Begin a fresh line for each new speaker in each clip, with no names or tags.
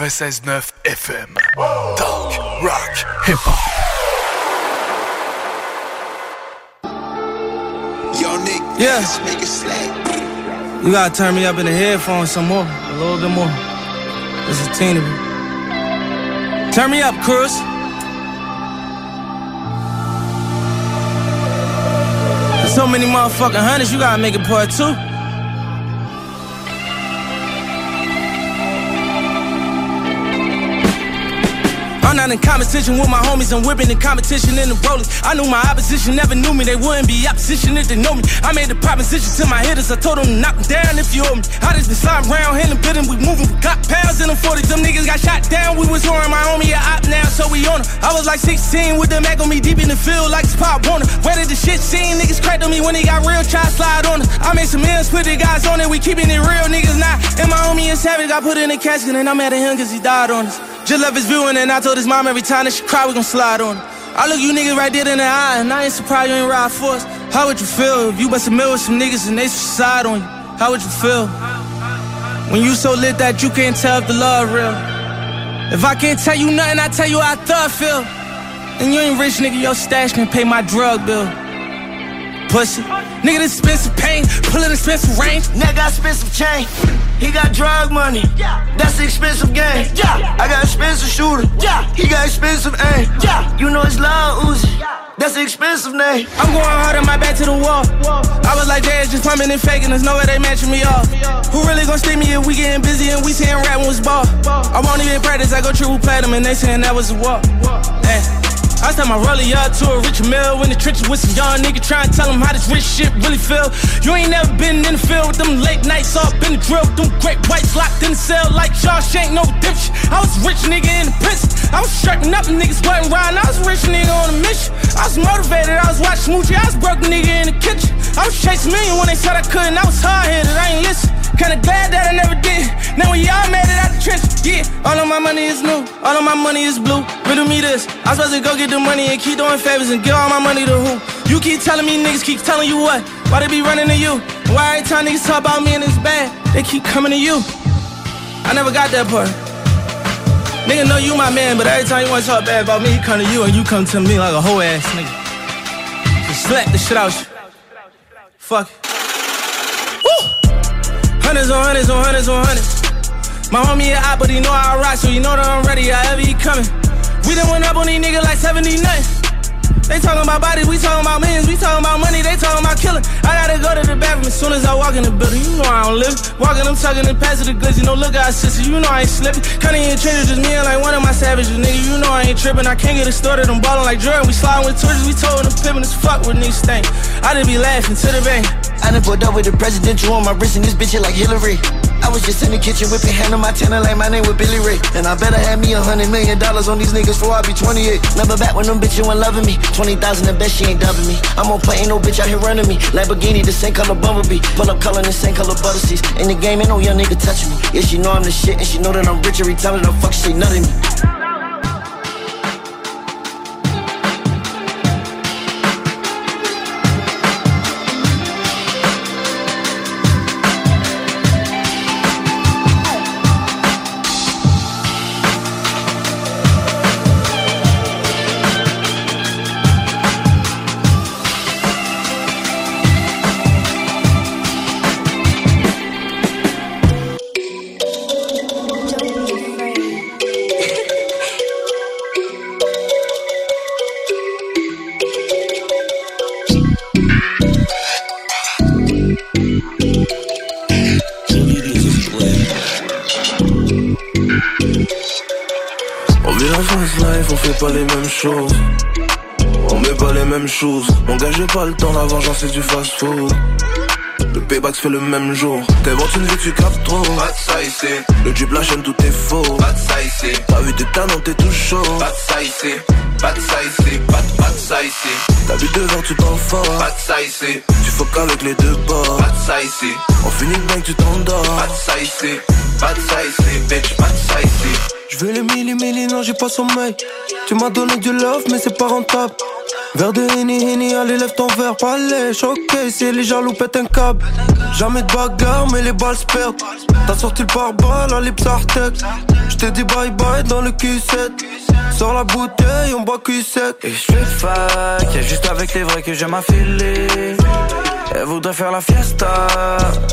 CJMD 96.9 FM. Talk, rock, hip-hop.
Yo, Nick,
Yeah.
just make it slack.
You gotta turn me up in the headphones some more, a little bit more. Just a teeny bit. Turn me up, Cruz. There's so many motherfucking hundreds, you gotta make it part two. I'm not in competition with my homies, I'm whipping the competition in the rollies. I knew my opposition never knew me, they wouldn't be opposition if they know me. I made the proposition to my hitters, I told them to knock them down if you owe me. I just been sliding around, hitting bidding, we moving, we got pounds in them 40s. Them niggas got shot down, we was touring my homie a op now, so we on 'em. I was like 16 with the Mac on me deep in the field like it's Pop Warner. Where did the shit seen? Niggas cracked on me when they got real, try slide on. I made some ends, put the guys on it, we keeping it real, niggas not. And my homie is savage, I put in a casket, and I'm mad at him cause he died on us. Just love his viewing, and I told his mom every time that she cry, we gon' slide on her. I look you niggas right dead in the eye, and I ain't surprised you ain't ride for us. How would you feel if you bust a mill with some niggas and they suicide on you? How would you feel? When you so lit that you can't tell if the love real. If I can't tell you nothing, I tell you how I thought feel. And you ain't rich, nigga, your stash can pay my drug bill. Pussy. Nigga, this expensive pain, pulling expensive range.
Nigga got some chain. He got drug money. That's the expensive game. Yeah. I got expensive shooter. He got expensive aim. You know it's loud Uzi. That's the expensive name.
I'm going hard on my back to the wall. I was like, Jazz just pumping and faking. There's no way they matching me off. Who really gonna stick me if we getting busy and we saying rapping was ball? I won't even practice. I go triple platinum and they saying that was a walk. I tell my rollie up to a rich mill in the trenches with some young nigga trying to tell him how this rich shit really feel. You ain't never been in the field with them late nights up in the drill, them great whites locked in the cell like Shawshank, no redemption. I was rich nigga in the prison. I was strapping up niggas wasn't riding. I was rich nigga on a mission. I was motivated, I was watching Smoochie, I was broke nigga in the kitchen. I was chasing million when they said I couldn't. I was hard headed, I ain't listen. Kinda glad that I never did. Now when y'all made it out the trench, yeah. All of my money is new, all of my money is blue. Riddle me this. I'm supposed to go get the money and keep doing favors and give all my money to who? You keep telling me niggas keep telling you what? Why they be running to you? Why every time niggas talk about me and it's bad, they keep coming to you? I never got that part. Nigga know you my man, but every time you wanna talk bad about me, he come to you and you come to me like a whole ass nigga. Just slap the shit out you. Fuck! Hundreds on hundreds on hundreds on hundreds. My homie a but he know I rock, so you know that I'm ready. However he coming. We done went up on these niggas like 70 nothing. They talking about bodies, we talking about millions, we talking about money, they talking about killing. I gotta go to the bathroom as soon as I walk in the building. You know I don't live. Walking, I'm tugging and passing the. You know, look at our sister, you know I ain't slipping. Cutting in trenches, just me and like one of my savages, nigga. You know I ain't tripping. I can't get it started. I'm ballin' like Jordan. We sliding with torches, we told them pimpin' as fuck with these things. I just be laughing to the bank.
I done pulled up with the presidential on my wrist and this bitch hit like Hillary. I was just in the kitchen whipping hand on my tenner like my name was Billy Ray. And I better have me a hundred million dollars on these niggas before I be 28. Never back when them bitches weren't loving me. 20,000 the best, she ain't dubbing me. I'm on play, ain't no bitch out here running me. Lamborghini, the same color Bumblebee. Pull up color, the same color butter seats. In the game, ain't no young nigga touching me. Yeah, she know I'm the shit, and she know that I'm rich every time that I fuck, she nutting me.
N'engagez pas le temps, la vengeance c'est du fast food. Le payback se fait le même jour. T'inventes une vie, tu captes trop. Pas de. Le drip, la chaîne, tout est faux. Pas de. T'as vu tes talents, t'es tout chaud. Pas de ici. Pas de ici. Pas de, pas. T'as vu devant, tu t'en fous. Pas. Tu faut qu'avec les deux bords. Pas de. On finit le bain, tu t'endors. Pas de ça ici. Bitch, pas de ça ici.
Je veux les milli milli, non j'ai pas sommeil. Tu m'as donné du love, mais c'est pas rentable. Vers de Hini Hini, allez lève ton verre, palais. Choqué, si les jaloux pètent un câble. Jamais de bagarre, mais les balles se perdent. T'as sorti le pare-balles, à l'Ipsartec J't'ai dit bye bye dans le Q7 Sors la bouteille, on boit Q7
Et je fais fac, y'a juste avec les vrais que j'aime affiler Elle voudrait faire la fiesta.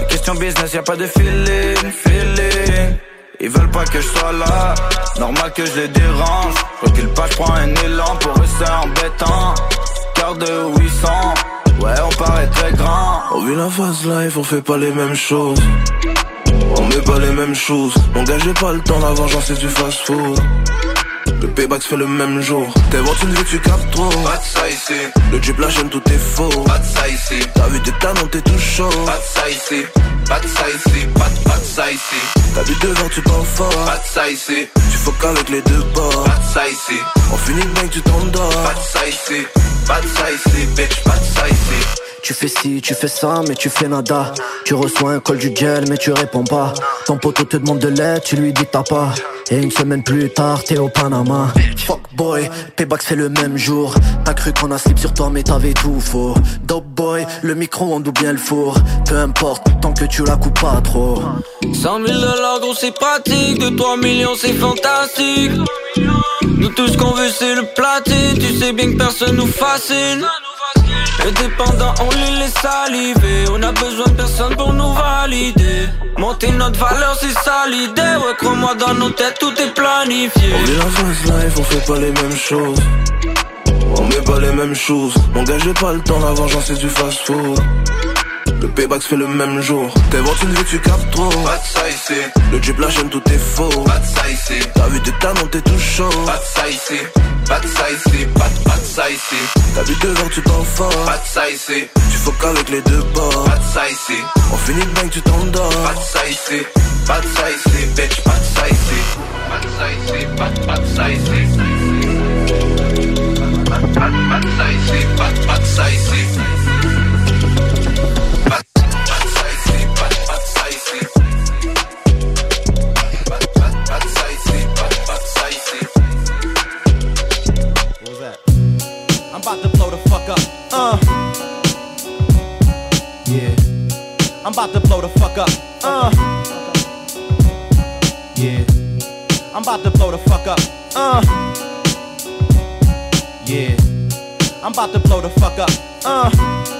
Question business, y'a pas de feeling, feeling ils veulent pas que je sois là, normal que je les dérange. Quoi qu'il passe, prends un élan pour eux c'est embêtant. Cœur de 800, ouais on paraît très grand.
On vit la phase life, on fait pas les mêmes choses. On met pas les mêmes choses. J'ai pas le temps, la vengeance c'est du fast food. Le payback se fait le même jour. T'inventes une vie, tu captes trop.
Pas de ça ici.
Le drip, la chaîne, tout est faux.
Pas de ça ici.
T'as vu tes talents, t'es tout chaud.
Pas de ça ici. Pas de ça ici. Pas de, pas de ça ici.
T'as vu devant, tu parles fort.
Pas de ça ici.
Tu faut qu'avec les deux bords.
Pas de ça ici.
On finit le bain, tu t'endors.
Pas de ça ici. Pas de ça ici, bitch. Pas de ça ici.
Tu fais ci, tu fais ça, mais tu fais nada. Tu reçois un col du gel, mais tu réponds pas. Ton poteau te demande de l'aide, tu lui dis t'as pas. Et une semaine plus tard, t'es au Panama. Fuck boy, payback fait le même jour. T'as cru qu'on a slip sur toi, mais t'avais tout faux. Dope boy, le micro on ou bien le four. Peu importe, tant que tu la coupes pas trop.
100 000 dollars, gros, c'est pratique. De 3 millions, c'est fantastique. Nous, tout ce qu'on veut, c'est le platine. Tu sais bien que personne nous fascine. Les dépendants, on les laisse saliver. On a besoin de personne pour nous valider. Monter notre valeur, c'est ça l'idée. Ouais, crois-moi, dans nos têtes, tout est planifié.
On vit la phase life, on fait pas les mêmes choses. On met pas les mêmes choses. J'ai pas le temps, la vengeance c'est du fast food. Le payback se fait le même jour. T'inventes une vie, tu captes trop.
Pas de ça ici.
Le drip, la chaîne, tout est faux.
Pas de ça ici.
T'as vu tes talents, t'es tout chaud.
Pas de ça ici. Pas de ça ici. Pas de, pas de ça ici.
T'as vu devant, tu t'en fort.
Pas de ça ici.
Tu faut qu'avec les deux bords.
Pas de ça ici.
On finit le bain, tu t'endors.
Pas de ça ici. Pas de ça ici, bitch. Pas de ça ici. Pas de ça ici. Pas de, pas de ça ici. Pas de, pas de, pas de ça ici. Pas de, pas de ça ici.
I'm about to blow the fuck up. Uh. Yeah. I'm about to blow the fuck up. Uh. Yeah. I'm about to blow the fuck up. Uh.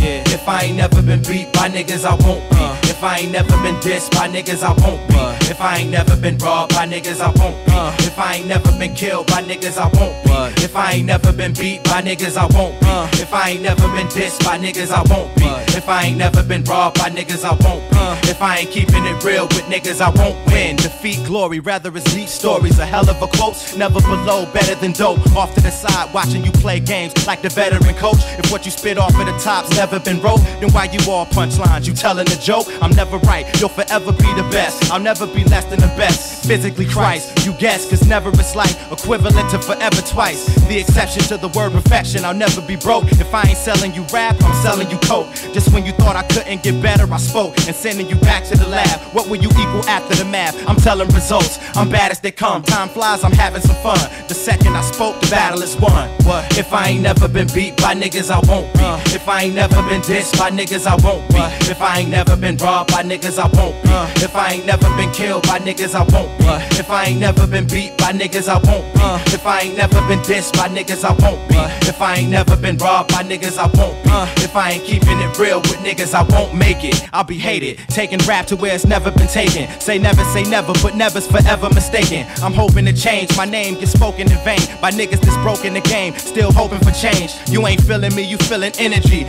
Yeah. If I ain't never been beat by niggas, I won't be. Uh. If I ain't never been dissed by niggas, I won't be. Uh. If I ain't never been robbed by niggas, I won't be. Uh. If I ain't never been killed by niggas, I won't be. If I ain't never been beat by niggas, I won't be. If I ain't never been dissed by niggas, I won't be. If I ain't never been robbed by niggas, I won't be. If I ain't keeping it real with niggas, I won't win. Defeat glory, rather it's neat stories. A hell of a quote, never below, better than dope. Off to the side, watching you play games like the veteran coach. If what you spit off of the top's never been wrote, then why you all punchlines? You telling a joke? I'm never right, you'll forever be the best. I'll never be less than the best. Physically Christ, you guess, cause never is like equivalent to forever twice. The exception to the word perfection, I'll never be broke. If I ain't selling you rap, I'm selling you coke. Just when you thought I couldn't get better, I spoke and sending you back to the lab. What will you equal after the math? I'm telling results, I'm bad as they come. Time flies, I'm having some fun. The second I spoke, the battle is won. What? If I ain't never been beat by niggas, I won't be. Uh. If I ain't never been dissed by niggas, I won't be. If I ain't never been robbed by niggas, I won't be. If I ain't never been killed by niggas, I won't be. If I ain't never been beat by niggas, I won't be. If I ain't never been dissed by niggas, I won't be. If I ain't never been robbed by niggas, I won't be. If I ain't keeping it real with niggas, I won't make it. I'll be hated. Taking rap to where it's never been taken. Say never, say never, but never's forever mistaken. I'm hoping to change. My name gets spoken in vain by niggas that's broken the game. Still hoping for change. You ain't feeling me, you feeling energy.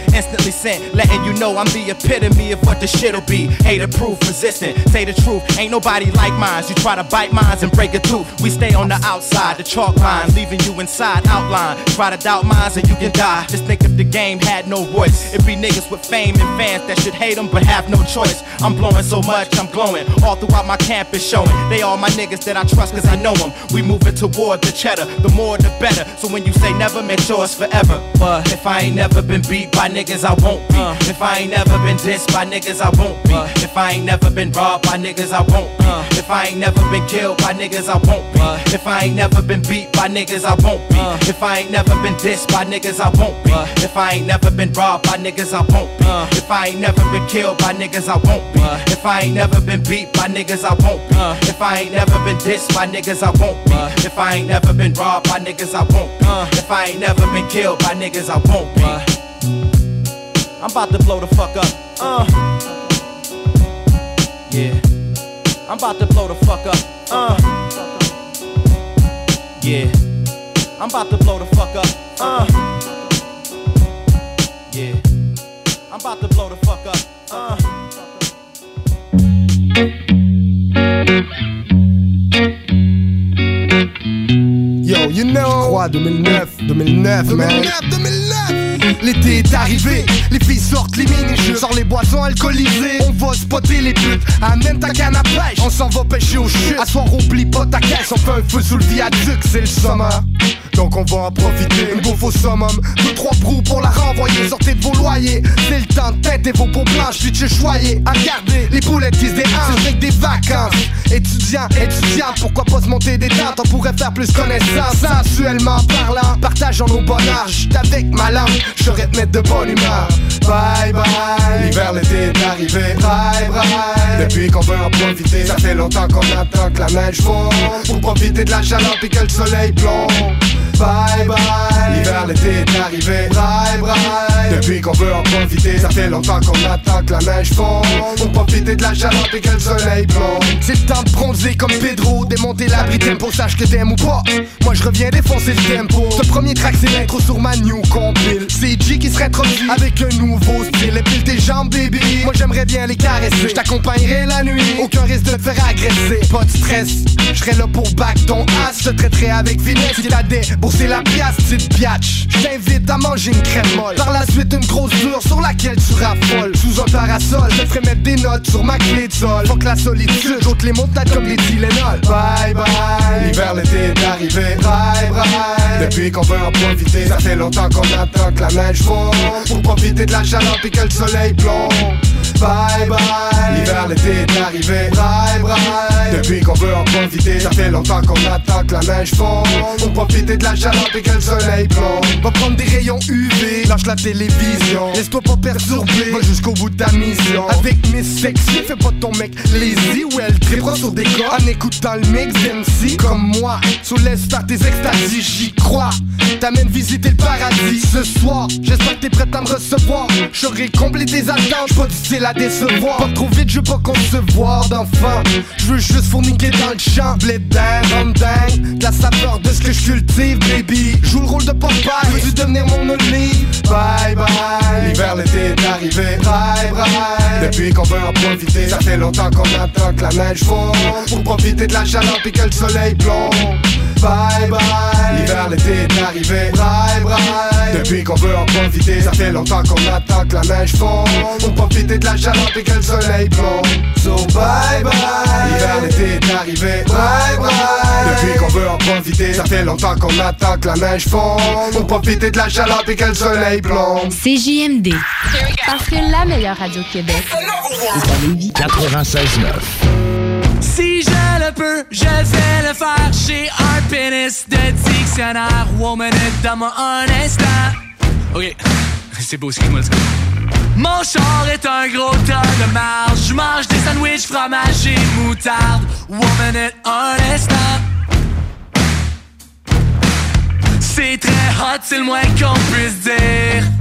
Letting you know I'm the epitome of what the shit'll be. Hater proof, resistant. Say the truth, ain't nobody like mine. You try to bite mines and break a tooth. We stay on the outside, the chalk line, leaving you inside outline. Try to doubt mines and you can die. Just think if the game had no voice. It'd be niggas with fame and fans that should hate them but have no choice. I'm blowing so much, I'm glowing. All throughout my campus showing. They all my niggas that I trust cause I know them. We moving toward the cheddar. The more the better. So when you say never, make sure it's forever. But if I ain't never been beat by niggas, I won't be. If I ain't never been dissed by niggas, I won't be. If I ain't never been robbed by niggas, I won't be. If I ain't never been killed by niggas, I won't be. If I ain't never been beat by niggas, I won't be. If I ain't never been dissed by niggas, I won't be. If I ain't never been robbed by niggas, I won't be. If I ain't never been killed by niggas, I won't be. If I ain't never been beat by niggas, I won't be. If I ain't never been dissed by niggas, I won't be. If I ain't never been robbed by niggas, I won't be. If I ain't never been killed by niggas, I won't be. I'm about to blow the fuck up. Uh. Yeah. I'm about to blow the fuck up. Uh. Yeah. I'm about to blow the fuck up. Uh. Yeah. I'm about to blow the fuck up. Uh.
Yo, you know. Quoi, 2009, 2009, 2009, 2009. L'été est arrivé, les filles sortent les mini-jeux. Sors les boissons alcoolisées, on va spotter les putes. Amène ta canne à pêche, on s'en va pêcher au chute. À soir, oublie pas ta caisse, on fait un feu sous le viaduc, c'est le summer. Donc on va en profiter, une bouffe au summum. Deux, trois brous pour la renvoyer, sortez de vos loyers. C'est le temps de tête et vos peaux blanches, se choyer. À regarder les boulettes qui se déhanchent, c'est des vacances. Étudiant, étudiante, pourquoi pas se monter des tentes? On pourrait faire plus connaissance, sensuellement parlant. Partageons nos bonheurs, j'suis avec ma langue, j'aurais te mettre de bonne humeur. Bye bye, l'hiver, l'été est arrivé. Bye bye, depuis qu'on veut en profiter, ça fait longtemps qu'on attend que la neige fond. Pour profiter de la chaleur puis que le soleil plombe. Bye bye, l'hiver, l'été est arrivé. Bye bye, depuis qu'on veut en profiter, ça fait longtemps qu'on attend que la neige fond. Pour profiter de la chaleur puis que le soleil plombe. C'est le temps de bronzer comme Pedro, démonter l'abri tempo, sache que t'aimes ou pas? Moi je reviens défoncer le tempo. Ce premier track c'est l'intro sur ma new compile. C'est G qui serait trop avec un nouveau style. Épile tes jambes, baby. Moi j'aimerais bien les caresser. Je t'accompagnerai la nuit, aucun risque de te faire agresser. Pas de stress, je serai là pour back ton ass. Je te traiterai avec finesse. Il a déboursé la pièce, petite biatch. Je t'invite à manger une crème molle. Par la suite, une grosse dure sur laquelle tu raffoles. Sous un parasol, je ferai mettre des notes sur ma clé de sol. Faut que la solitude, j'ôte les montagnes comme les Tylenol. Bye bye, l'hiver, l'été est arrivé. Bye bye, depuis qu'on veut en profiter, ça fait longtemps qu'on attend que la neige fond. Pour profiter de la chaleur puis que le soleil plombe. Bye bye, l'hiver, l'été est arrivé. Bye bye, depuis qu'on veut en profiter, ça fait longtemps qu'on attend que la neige fond. Pour profiter de la chaleur puis que le soleil plombe. Va prendre des rayons UV, lâche la télévision. Laisse-toi pas perturber, va jusqu'au bout de ta mission. Avec Miss Sexy, fais pas ton mec lazy ou elle tripera sur des corps. En écoutant le mix d'MC comme moi. Sous faire tes extasies, j'y crois. T'amènes visiter le paradis ce soir. J'espère que t'es prête à me recevoir. J'aurais comblé tes attentes, pas difficile Pas trop vite, je veux pas concevoir d'enfant. Je veux juste fourniquer dans le champ. Blé dingue, rhum dingue. La saveur de ce que je cultive, baby. Joue le rôle de papa, veux-tu devenir mon only? Bye bye, l'hiver, l'été est arrivé. Bye bye, depuis qu'on veut en profiter, ça fait longtemps qu'on attend que la neige fond. Pour profiter de la chaleur puis que le soleil plombe. Bye bye, l'hiver, l'été est arrivé. Bye bye, depuis qu'on veut en profiter, ça fait longtemps qu'on attend que la neige fond. Pour profiter de la chaleur puis que le soleil plombe. So bye bye, l'hiver, l'été est arrivé. Bye bye, depuis qu'on veut en profiter, ça fait longtemps qu'on attend que la neige fond. Pour profiter de la chaleur puis que le soleil plombe.
C'est JMD. Parce que la meilleure radio de Québec est à Lévis.
96.9.
Si je peux, je vais le faire. J'ai un pénis de dictionnaire. Woman, donne-moi un instant. Ok, c'est beau, excuse-moi, let's go. Mon char est un gros tas de marge. Je mange des sandwichs, fromage et moutarde. Woman, un instant. C'est très hot, c'est le moins qu'on puisse dire.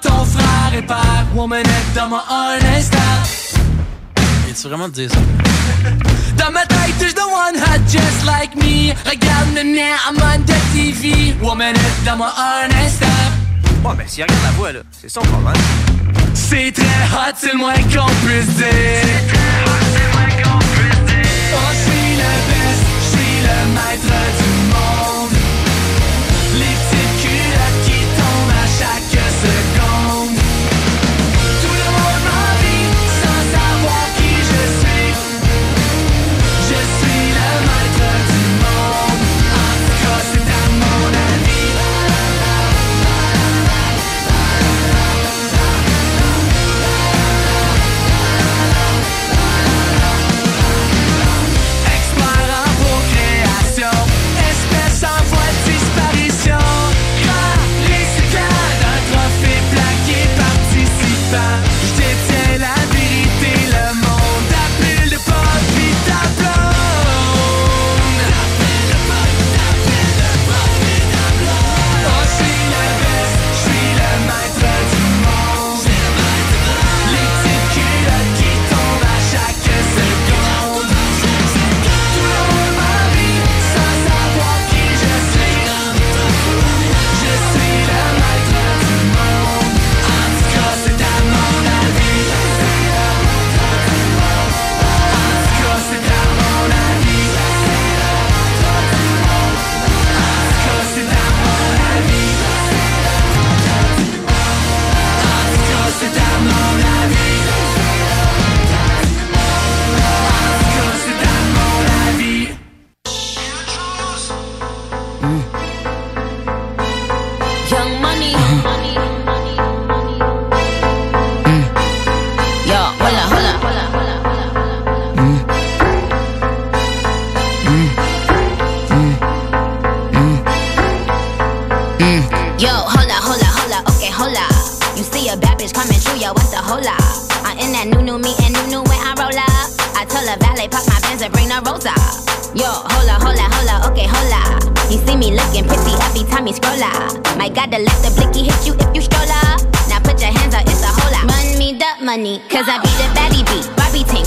ton frère est père, woman est dans moi un instant.
Viens-tu vraiment dire ça?
Dans ma tête, t'es the one hot just like me. Regarde-moi now, I'm on the TV. Woman est dans moi un instant.
Bon, ben, s'il regarde la voix, là, c'est son problème.
C'est très hot, c'est le moins qu'on puisse dire. C'est très hot, c'est le moins qu'on puisse dire. Oh, je suis le best, je suis le maître du monde.
Luna Rosa. Yo, hola, hola, hola, okay, hola. You see me looking pretty every time you scroll up. My God, the let the blicky hit you if you scroll up. Now put your hands out, it's a whole lot. Run me the money, cause I be the baddie beat. Barbie tank,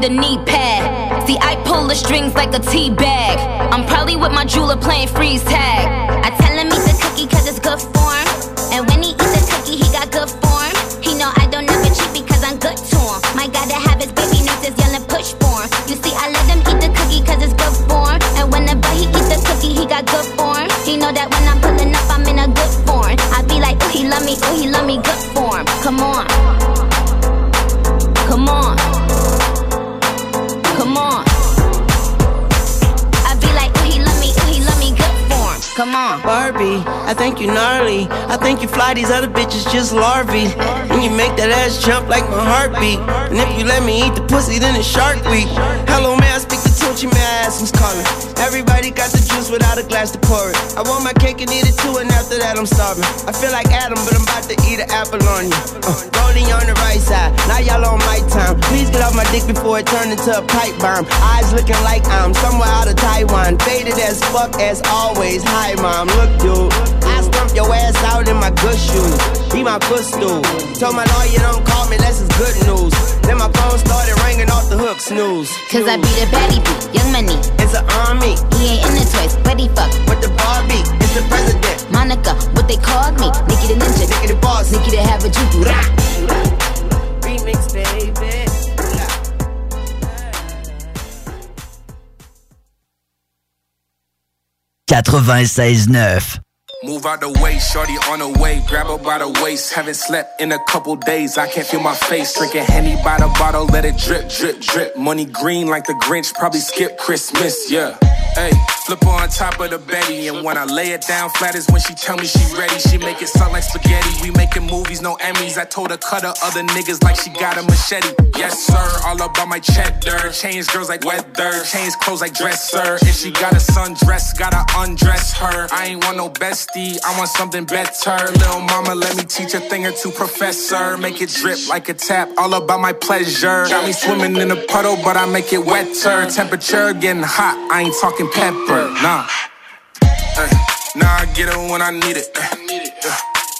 get a knee pad. See, I pull the strings like a tea bag. I'm probably with my jeweler playing freeze tag.
think you gnarly. I think you fly, these other bitches just larvae. And you make that ass jump like my heartbeat. And if you let me eat the pussy, then it's shark week. Hello, man, I speak the Tunchi, man, I ask who's calling. Everybody got the juice without a glass to pour it. I want my cake and eat it too, and after that, I'm starving. I feel like Adam, but I'm about to eat an apple on you. Uh, rolling on the right side, now y'all on my time. Please get off my dick before it turn into a pipe bomb. Eyes looking like I'm somewhere out of Taiwan. Faded as fuck as always. Hi, mom, look, dude. I stump your ass out in my good shoes. Be my footstool. Told my lawyer don't call me unless it's good news. Then my phone started ringing off the hook, snooze.
Cause I be the baddie beat, young money.
It's an army.
He ain't in the toys, but he fuck.
With the Barbie, it's the president.
Monica, what they called me. Nikki the ninja.
Nikki the boss.
Nikki the have a juju.
Remix, baby.
96.9
Move out the way, shorty on the way. Grab her by the waist. Haven't slept in a couple days. I can't feel my face. Drinking Henny by the bottle, let it drip, drip, drip. Money green like the Grinch, probably skip Christmas, yeah. Hey, flip her on top of the Betty. And when I lay it down flat is when she tell me she ready. She make it sound like spaghetti. We making movies, no Emmys. I told her cut her other niggas like she got a machete. Yes, sir, all about my cheddar. Change girls like weather. Change clothes like dresser. If she got a sundress, gotta undress her. I ain't want no bestie, I want something better. Little mama, let me teach a thing or two, professor. Make it drip like a tap, all about my pleasure. Got me swimming in a puddle, but I make it wetter. Temperature getting hot, I ain't talking pepper, nah. Ay, I get it when I need it. ay.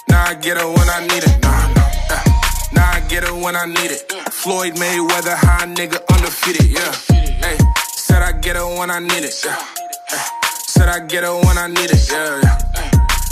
Nah, I get it when I need it. Nah, nah. uh, Nah, I get it when I need it. Floyd Mayweather, high nigga, undefeated, yeah. Said I get it when I need it. Yeah. Ay, Said I get it when I need it, yeah. yeah.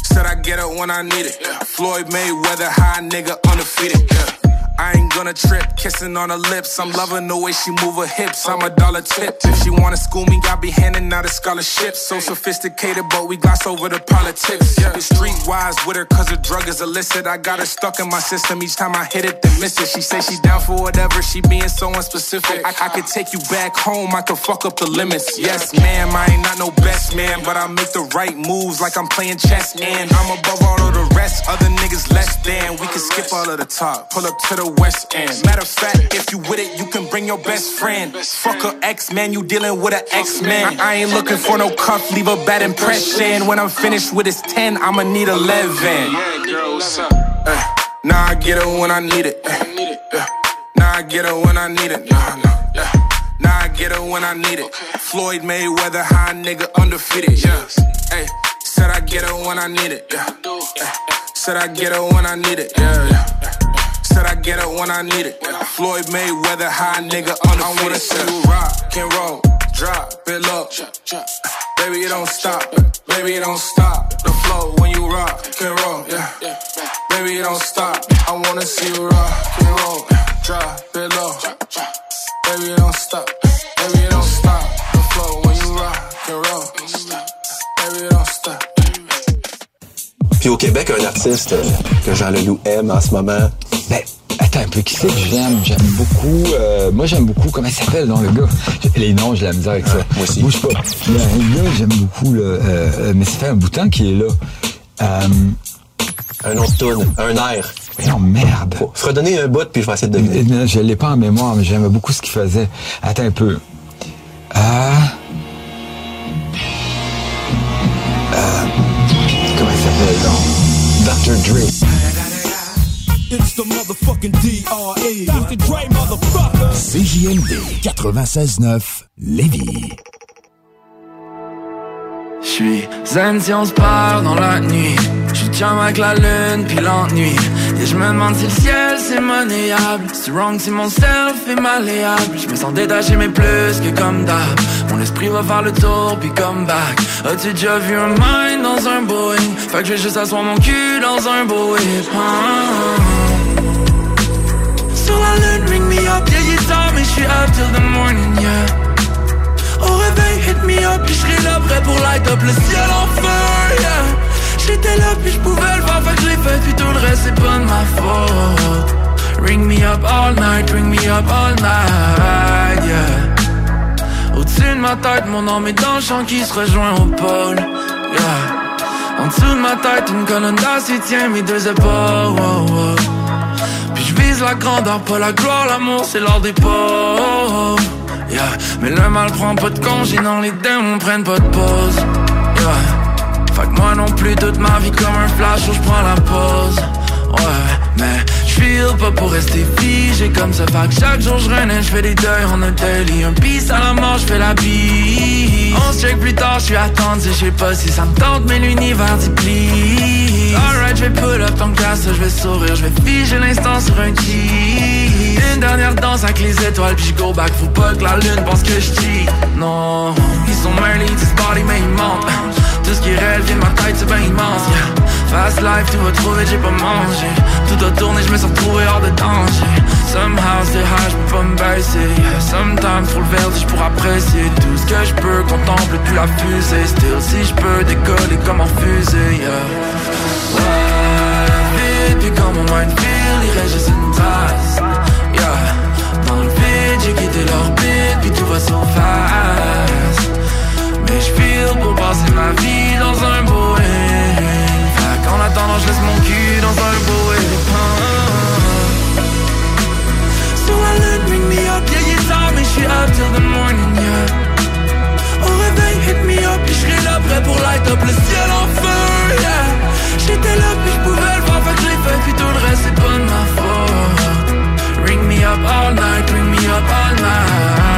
Said I get it when I need it. Floyd Mayweather, high nigga, undefeated, yeah. I ain't gonna trip, kissing on her lips. I'm loving the way she move her hips. I'm a dollar tip. If she wanna school me, I'll be handing out a scholarship. So sophisticated, but we gloss over the politics. Yeah. Streetwise with her, cause her drug is illicit. I got her stuck in my system each time I hit it, then miss it. She say she down for whatever, she being so unspecific. I, I could take you back home, I could fuck up the limits. Yes, ma'am, I ain't not no best man, but I make the right moves like I'm playing chess. And I'm above all of the rest, other niggas less than. We can skip all of the top, pull up to the west end. Matter of fact, if you with it, you can bring your best friend. Fuck a ex man, you dealing with an ex man. I ain't looking for no cuff, leave a bad impression. When I'm finished with this 10, I'ma need 11. Yeah, girl, what's up? Uh, nah, I get it when I need it. Yeah. Nah, I get it when I need it. Nah, nah. Yeah. Nah, I get it when I need it. Floyd Mayweather, high nigga, undefeated. Yeah. Hey, said I get it when I need it. Yeah. Said I get it when I need it. Yeah, yeah. Said I get it when I need it. Floyd Mayweather, high nigga, undefeated. I wanna see you rock can roll, drop it low. Baby, it don't stop. Baby, it don't stop. The flow when you rock can roll, yeah. Baby, it don't stop. I wanna see you rock and roll, drop it low. Baby, it don't stop. Baby, it don't stop. The flow when you rock can roll. Baby, it don't stop.
Puis au Québec, un artiste euh, que Jean Leloup aime en ce moment.
Ben, attends un peu, qui c'est que j'aime? J'aime beaucoup, euh, moi j'aime beaucoup, comment il s'appelle dans le gars? Les noms, j'ai la misère avec ça.
moi aussi.
Bouge pas. Il y a un gars que j'aime beaucoup, là, euh, mais ça fait un bout de temps qu'il est là. Euh,
Un nom de tune, un air.
non, merde.
Faut se redonner un bout, puis je vais essayer de deviner.
Non, Je l'ai pas en mémoire, mais j'aimais beaucoup ce qu'il faisait. Attends un peu. Ah. Euh, Dr. Dre.
It's the motherfucking D.R.E. Dr. Dre, motherfucker.
CJMD 96.9 Lévis.
J'suis zen si on se parle dans la nuit. J'suis chum avec la lune puis l'ennui. Et je me demande si le ciel c'est monnayable. C'est wrong si mon self est malléable. Je me sens détaché mais plus que comme d'hab. Mon esprit va faire le tour puis come back. As-tu déjà vu un mind dans un Boeing? Fait que je vais juste asseoir mon cul dans un beau whip ah. Sur la lune ring me up. Yeah est tard mais j'suis up till the morning yeah au réveil, hit me up, puis j'serai là prêt pour light up le ciel en feu, yeah. J'étais là, puis j'pouvais le faire, fait que je l'ai fait, puis tout le reste, c'est pas de ma faute. Ring me up all night, ring me up all night, yeah. Au-dessus de ma tête, mon nom est dans le champ qui se rejoint au pôle, yeah. En dessous de ma tête, une colonne d'acier tient mes deux épaules. Puis je vise la grandeur, pas la gloire, l'amour, c'est l'or des pauvres, Mais le mal prend pas de congé, non, les démons prennent pas de pause. Yeah. Fait que moi non plus, toute ma vie comme un flash où je prends la pause. Ouais, mais j'file pas pour rester figé comme ça. Fait que chaque jour je renais, j'fais des deuils en un daily. Un bis à la mort, j'fais la bise. On se check plus tard, j'suis attendu, j'sais pas si ça me tente Mais l'univers dit please. Alright, j'vais pull up ton casse, j'vais sourire J'vais figer l'instant sur un cheat Une dernière danse avec les étoiles Puis go back, faut pas que la lune pense que j'cheat Non, ils sont merly, this body mais ils mentent. Tout ce qui réel vient de ma tête, c'est ben immense yeah. Fast life, tu vas trouver, j'ai pas mangé. Tout a tourné, je me suis retrouvé hors de danger. Somehow c'est high, j'peux pas me baisser Sometimes faut le verre si j'pourrais apprécier Tout ce que j'peux, contemple depuis la fusée Still si j'peux décoller comme en fusée yeah. Puis quand mon mind feel, il reste juste une fast Mais j'feel pour passer ma vie dans un Boeing en attendant, je laisse mon cul dans un beau éléphant. So I let bring me up, yeah, est tard, mais j'suis up till the morning, yeah. Au réveil, hit me up, puis j'serai là prêt pour light up le ciel en feu, yeah. J'étais là, puis j'pouvais le voir, fait que j'l'ai fait, puis tout le reste, c'est pas de ma faute. Ring me up all night, ring me up all night,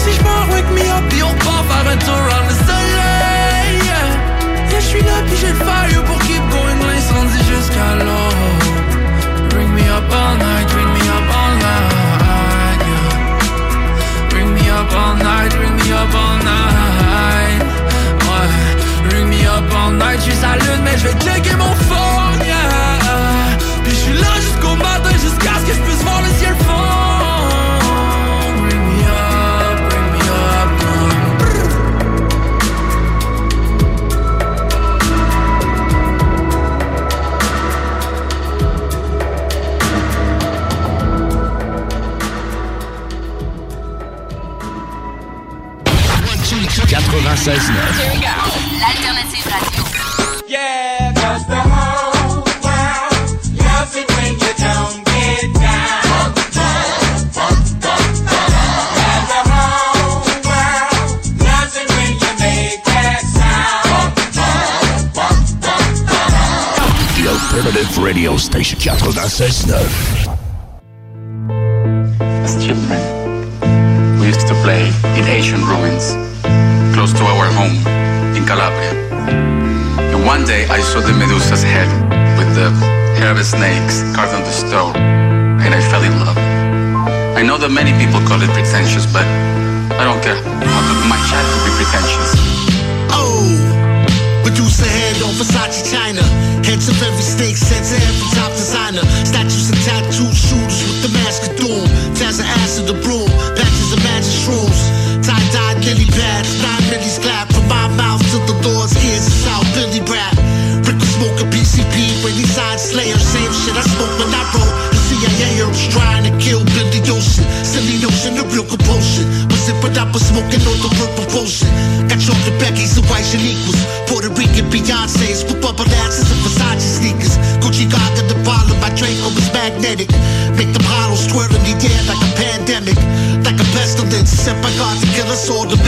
Et si j'm'en wake me up Puis on repart faire un tour around le soleil Yeah, yeah j'suis là puis j'ai le fire pour keep going L'incendie jusqu'à l'eau Bring me up all night, bring me up all night yeah. Bring me up all night, bring me up all night Ouais, bring me up all night J'suis sa lune mais j'vais checker mon phone yeah. Puis j'suis là jusqu'au matin Jusqu'à ce que j'puisse voir le ciel 96.9. Here we go.
L'alternative radio. Yeah, cause the whole world loves it when you.
Alternative radio station 96.9.
As children, we used to play in ancient ruins close to our home in Calabria. And one day I saw the Medusa's head with the hair of snakes carved on the stone, and I fell in love. I know that many people call it pretentious, but I don't care. How could my child could be pretentious?
Oh, Medusa head on Versace China. Heads of every snake, sets of every top designer. Statues and tattooed shooters with the mask of doom. Taz of the broom, patches of magic shrooms. Tie-dyed lily pads, millies clap from my mouth to the Lord's ears. It's how Billy rap. Rick was smoking PCP when he signed Slayer. Same shit I smoked when I wrote the CIA herbs trying to kill Billy Ocean. Silly notion of real compulsion. Was it but I was smoking on the purple potion. Got chocolate Becky's and white Shaniquas. Puerto Rican Beyonce's with bubble asses and Versace sneakers. Gucci Gaga, the bottle, my Draco was magnetic. Make them hollows twirl in the air like a pandemic. Like a pestilence, sent by God to kill us all. The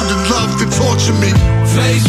hatred and love that torture me.
Face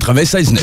96.9.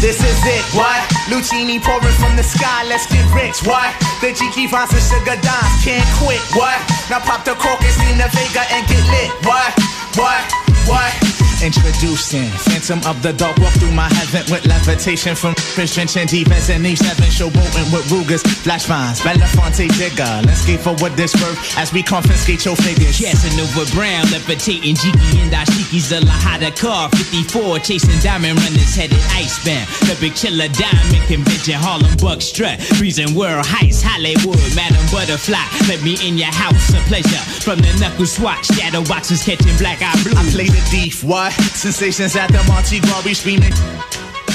This is it, what? Lucini pouring from the sky, let's get rich, what? The Jiki Vance and Sugar Dimes can't quit, what? Now pop the cork and Stina Vega and get lit, what? What? What?
Introducing Phantom of the Dark Walk through my heaven with levitation from Christian defense and Eve 7 showboating with Rugas, Flash Vines, Belafonte Digger. Let's get forward this word as we confiscate your figures.
Casanova Brown, levitating Jiki and Dashiki's a Lahada car 54, chasing diamond runners headed icebound. The big chiller diamond convention, Harlem Buck strut, freezing world heights, Hollywood, Madam Butterfly. Let me in your house, a pleasure. From the knuckle swatch, shadow boxes catching black eye blue.
I play the thief, what? Sensations at the Monte Gras, screaming.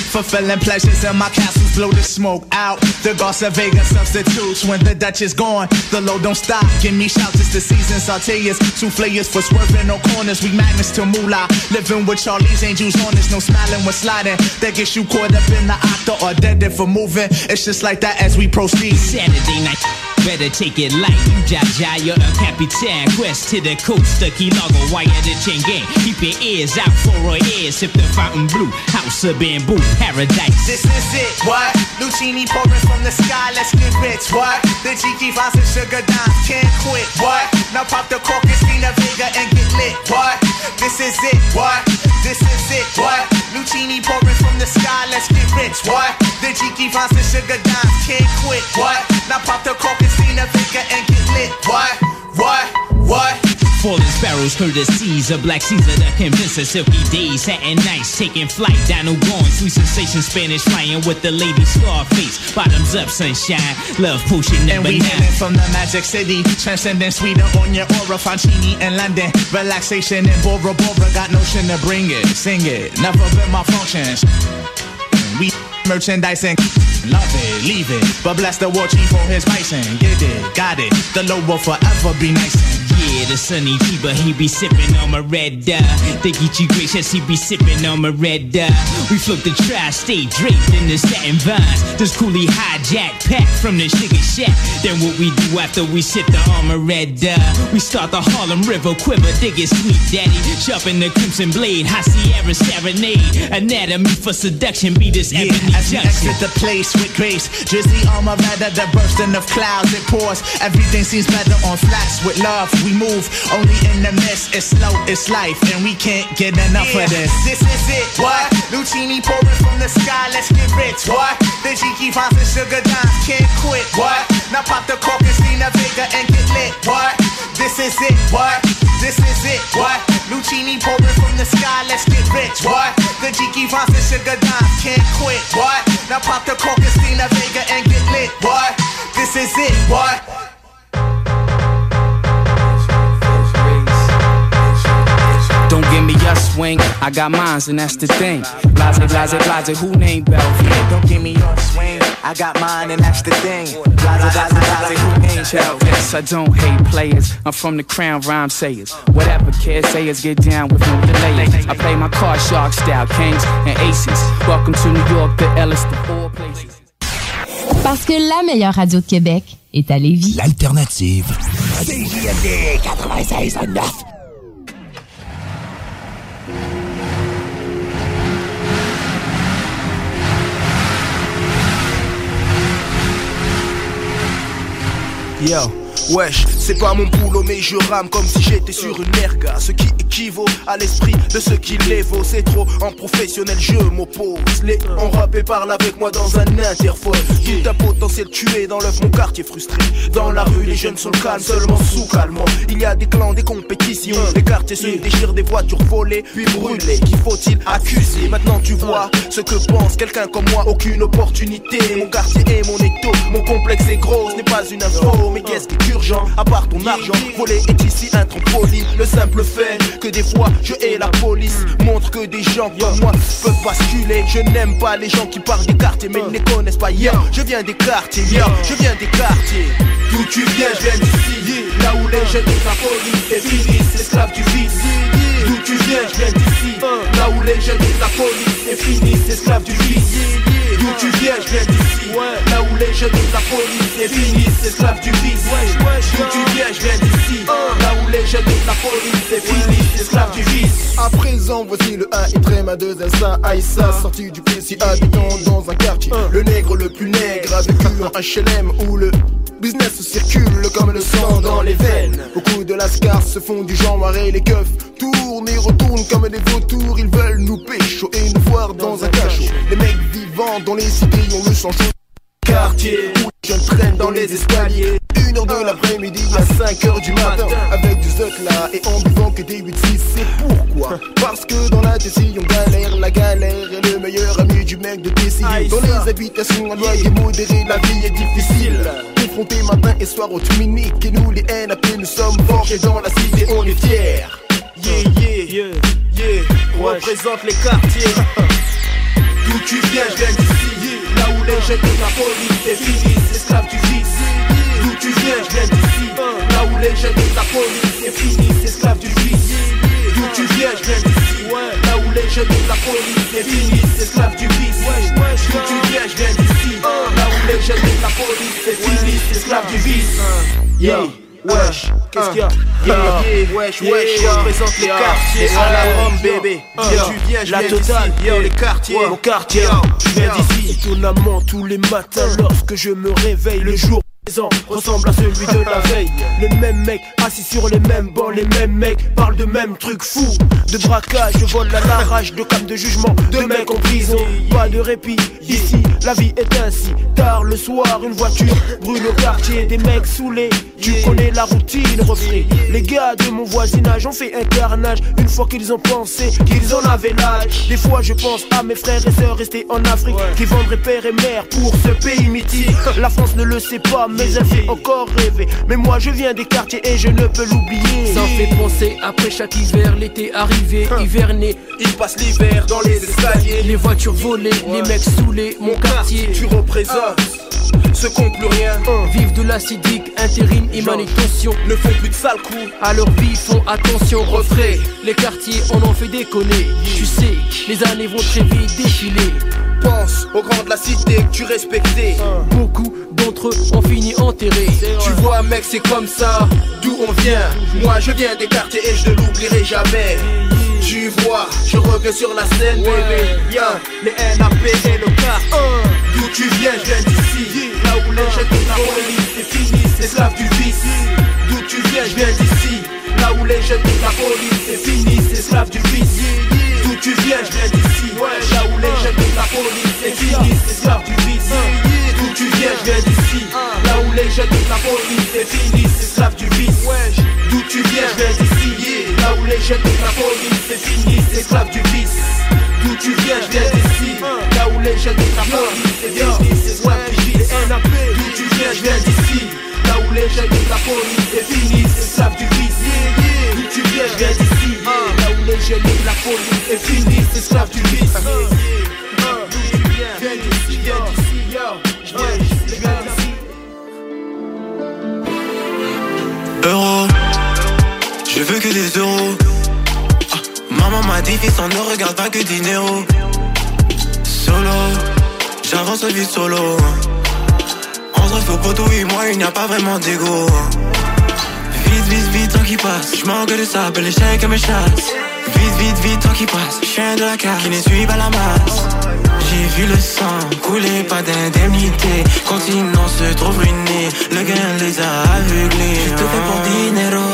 Fulfilling pleasures in my castles, blow the smoke out. The Garza Vega substitutes when the Dutch is gone. The low don't stop. Give me shouts, it's the season. Sauteas, souffleurs for swerving no corners. We magnets to moolah. Living with Charlie's angels on us, no smiling when sliding. That gets you caught up in the octa or dead if for moving. It's just like that as we proceed.
Saturday night. Better take it light, you Jaja, you're a capitan. Quest to the coast, the key logo, wire the chain gang. Keep your ears out for our ears, sip the fountain blue. House of bamboo, paradise.
This is it, what? Lucini pouring from the sky, let's get rich, what? The Jiki Vance and Sugar Dimes can't quit, what? Now pop the cork and Stina Vega and get lit, what? This is it, what? This is it, what? Lucini pouring from the sky, let's get rich, what? The Jiki Vance and Sugar Dimes can't quit, what? Now pop the cork and And get lit, what? What? What?
Falling sparrows, courtesies of Black Caesar that convince us silky days, satin nights, taking flight, Dino going, sweet sensation, Spanish flying with the lady Scarface, bottoms up, sunshine, love potion
And
number
we
nine.
heading from the magic city, transcending sweeter on your aura, Fancini in London, relaxation in Bora Bora, got notion to bring it, sing it, never been my functions. We merchandising, love it, leave it, but bless the war chief for his bison, get it, got it, the low will forever be nice.
Yeah, the sunny Chiba, he be sipping on my red dye. They get you gracious, he be sipping on my red dye. We float the tri-state draped in the satin vines. This coolie hijack pack from the sugar shack. Then what we do after we sip the armor red dye? We start the Harlem River quiver, dig it sweet daddy. Sharpen the crimson blade, high Sierra serenade. Anatomy for seduction, be this
Yeah,
ebony
as
junction.
exit the place with grace, drizzy armor rather the bursting of clouds it pours. Everything seems better on flats with love. We move only in the mist. It's slow, it's life, and we can't get enough
Yeah,
of this.
This is it, what? Lucini pouring from the sky, let's get rich, what? The Jiki Vance and Sugar Dimes can't quit, what? Now pop the cork and Stina Vega and get lit, what? This is it, what? This is it, what? Lucini pouring from the sky, let's get rich, what? The Jiki Vance and Sugar Dimes can't quit, what? Now pop the cork and Stina Vega and get lit, what? This is it, what?
Give me your swing, I got mines and that's the thing. Blase, blase, blase, who named Belvin?
Don't give me your swing.
I got mine and that's the thing. Blaza, blaza, blaza, who ain't hell?
Yes, I don't hate players. I'm from the crown rhyme sayers. Whatever kids sayers get down with no delay. I play my card shark style, kings and aces. Welcome to New York, the Ellis, the four places.
Parce que la meilleure radio de Québec est à Lévis.
L'alternative. CJMD 96.9.
Yo, wesh, c'est pas mon boulot mais je rame comme si j'étais sur une erga Ce qui équivaut à l'esprit de ce qui l'évaut C'est trop en professionnel je m'oppose. Les on rap et parle avec moi dans un interphone. Tout un potentiel tué dans l'œuf mon quartier frustré. Dans la rue les jeunes sont calmes seulement sous calmement Il y a des clans, des compétitions Les quartiers se déchirent des voitures volées puis brûlées. Qui faut-il accuser? Maintenant tu vois ce que pense quelqu'un comme moi. Aucune opportunité. Mon quartier est mon étau Mon complexe est gros. Ce n'est pas une info Mais qu'est-ce qui est urgent? À part ton argent. Voler est ici un trampoline. Le simple fait que des fois je hais la police. Montre que des gens comme moi peuvent basculer. Je n'aime pas les gens qui parlent des quartiers Mais ne les connaissent pas. Yo, je viens des quartiers Yo, je viens des quartiers D'où tu viens, je viens d'ici. Là où les jeunes de la police et finissent esclaves du vice. D'où tu viens, je viens d'ici. Là où les jeunes de la police et finissent esclaves du vice. D'où tu viens, je viens d'ici. Là où les jeunes de la police et finissent esclaves du vice. D'où tu viens, je viens d'ici. Là où les jeunes de la police et finissent esclaves du vice.
À présent, voici le 1 et très ma 2 Elsa Aïssa, sorti du PC, habitant dans un quartier. Le nègre le plus nègre a vécu en HLM où le business circule comme le sang dans les veines. Beaucoup de lascars se font du genre marrer les keufs. Tournent et retournent comme des vautours, ils veulent nous pécho et nous voir dans un cachot. Les mecs vivants dans les cités ont le sang chaud. Quartier où jeunes traînent dans les escaliers. Une heure de l'après-midi à 5 heures du matin. Avec du zoc là et en buvant que des 8-6. C'est pourquoi? Parce que dans la décision galère, la galère est le meilleur ami du mec de décision. Dans les habitations à loyer modéré, la vie est difficile. Confronté matin et soir au Tuminique. Et nous les NAP, nous sommes forts et dans la cité on est fiers.
Yeah, yeah, yeah, yeah. On représente les quartiers. D'où tu viens, je viens d'ici. Là où les jeunes de la police esclaves du vice. Tu viens, je viens d'ici. Là où les jeunes de la police et finissent esclaves du vice. D'où tu viens, je viens d'ici. Là où les jeunes de la police et finissent esclaves du vice. D'où tu viens, je viens d'ici. Là où les jeunes de la police et finissent esclaves du vice. Yeah. Wesh, qu'est-ce qu'il y a? Yeah, yeah, wesh, wesh, on représente les quartiers à la Rome, bébé tu viens, je
la totale.
Yo, les quartiers,
mon quartier,
je viens d'ici
Étonnamment, tous les matins, lorsque je me réveille, le jour ressemble à celui de la veille. Les mêmes mecs assis sur les mêmes bancs, les mêmes mecs parlent de mêmes trucs fous. De braquage, de vol à l'arrache, de cam de jugement, de mecs en prison. Pas de répit, ici, la vie est ainsi. Tard le soir, une voiture brûle au quartier, des mecs saoulés. Tu connais la routine, refrain. Les gars de mon voisinage ont fait un carnage une fois qu'ils ont pensé qu'ils en avaient l'âge. Des fois, je pense à mes frères et sœurs restés en Afrique qui vendraient père et mère pour ce pays mythique. La France ne le sait pas, mais elle fait encore rêver. Mais moi, je viens des quartiers et je ne peux l'oublier.
Ça fait penser après chaque hiver, l'été arrivé, hiverné.
Il passe l'hiver dans les escaliers.
Les voitures volées, les mecs saoulés, mon quartier.
Tu représentes ceux qui n'ont plus rien.
Vivent de l'acidique, intérim et manutention.
Ne font plus de sales coups.
À leur vie, font attention, refrain. Les quartiers, on en fait déconner. Tu sais, les années vont très vite défiler.
Pense aux grands de la cité que tu respectais.
Beaucoup d'entre eux ont fini enterrés.
Tu vois, mec, c'est comme ça. D'où on vient. Moi, je viens des quartiers et je ne l'oublierai jamais. Tu vois, je reviens sur la scène, bébé. Y'a les NAP et le car. D'où tu viens, je viens d'ici. Là où les jeunes de la police et finissent esclaves du vice. D'où tu viens, je viens d'ici. Là où les jeunes de la police et finissent esclaves du vice. D'où tu viens, je viens d'ici. Là où les jeunes de la police et finissent esclaves du vice. D'où tu viens, je viens d'ici. Là où les jeunes de la police et finissent esclaves du vice. D'où tu viens, je viens d'ici. Là où les jeunes de la police et finissent esclaves du vice. D'où tu viens, je viens d'ici. Là où les jeunes de la police et finissent esclaves du vice. D'où tu viens, je viens d'ici. Là où les jeunes de la police et finissent esclaves du. D'où tu viens, viens. Là où les jeunes de la du vice.
On ne regarde pas que dinero. Solo, j'avance vite solo. Entre faux poteau et moi, il n'y a pas vraiment d'ego. Vite, vite, vite, temps qui passe. Je manque de sable, l'échec me chasse. Vite, vite, vite, temps qui passe. Chien de la carte qui ne suit pas la masse. J'ai vu le sang couler, pas d'indemnité. Continent se trouve ruiné. Le gain les a aveuglés. Te fais pour dinero.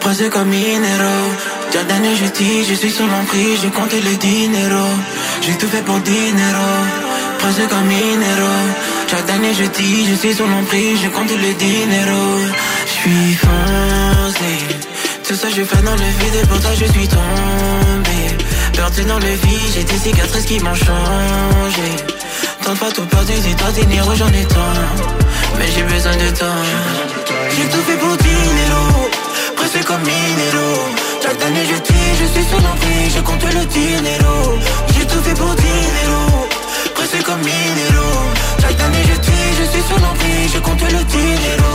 Presque comme minero. Jordan et je suis sur l'emprise. Je compte le dinero. J'ai tout fait pour dinero. Presque comme minero. Jordan et je dis, je suis sur l'emprise. Je compte le dinero. Je suis foncé. Tout ça je fais dans le vide et pour toi je suis tombé Perdu dans le vide, j'ai des cicatrices qui m'ont changé Tente pas tout perdu, dis-toi dinero j'en ai tant Mais j'ai besoin de temps J'ai tout fait pour dinero Presque comme minero. Chaque année je dis, je suis sur l'emprise Je compte le dinero. J'ai tout fait pour dinero. Presque comme minero. Chaque année je dis, je suis sur l'emprise Je compte le dinero.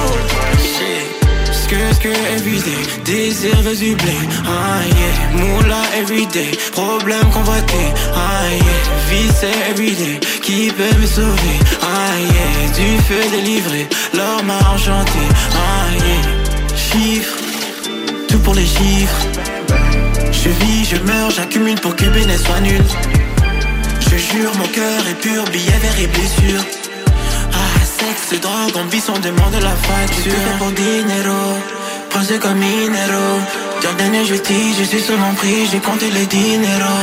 Que, que, everyday Désir veut du blé, ah yeah Moula everyday, problème convoité, ah yeah. Vie c'est everyday, qui peut me sauver, ah yeah. Du feu délivré, l'or m'a enchanté, ah yeah. Chiffres, tout les chiffres Je vis, je meurs, j'accumule pour que business soit nul Je jure, mon cœur est pur, billet vert et blessure ah, sexe, drogue, ambition, demande la facture. J'ai tout fait pour dinero, pensé comme minero. Jordan et je dis, je suis sur mon j'ai compté les dinero.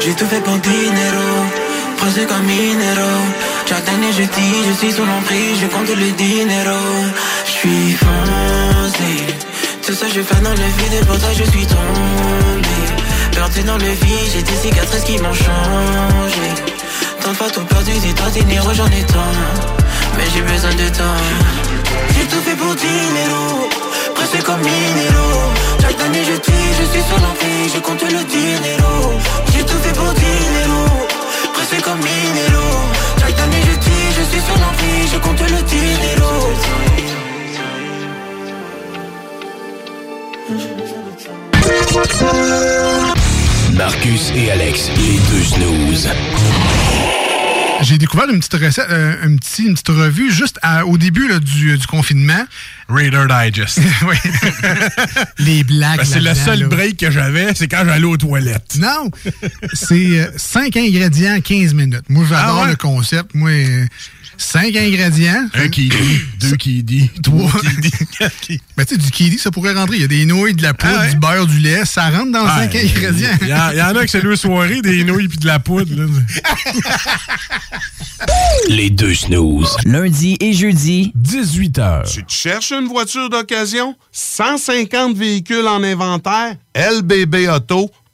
J'ai tout fait pour dinero, pensé comme minero. Jordan et je dis, je suis sur mon prix, je compte le dinero. Je suis tout ça je fais dans le vide et pour toi je suis tombé. Perdu dans le vide, j'ai des cicatrices qui m'ont changé. Tant de fois tout perdu, dis-toi dinero, j'en ai tant. Mais j'ai besoin de temps J'ai tout fait pour dinero Presque comme minero. Chaque année je dis, je suis sur l'emprise Je compte le dinero. J'ai tout fait pour dinero Presque comme minero. Chaque année je dis, je suis sur l'emprise Je compte le dinero
Marcus et Alex, les deux snooze.
J'ai découvert une petite recette, euh, un petit, une petite revue juste à- au début là, du, du confinement.
Raider Digest.
oui. Les blagues.
Ben, c'est le seul
là.
break que j'avais, c'est quand j'allais aux toilettes.
Non! C'est 5 ingrédients, 15 minutes. Moi, j'adore
Ah ouais?
le concept. Moi, 5 ingrédients.
Un qui dit, deux qui dit,
trois qui dit, Ben, tu sais, du kiwi, ça pourrait rentrer. Il y a des nouilles, de la poudre,
Ah ouais?
du beurre, du lait. Ça rentre dans 5
Ouais,
ingrédients.
Il y, en- il y en a que c'est deux soirées, des nouilles puis de la poudre. là.
Les deux snooze.
Lundi et jeudi,
18h.
Tu te cherches une voiture d'occasion? 150 véhicules en inventaire? lbbauto.com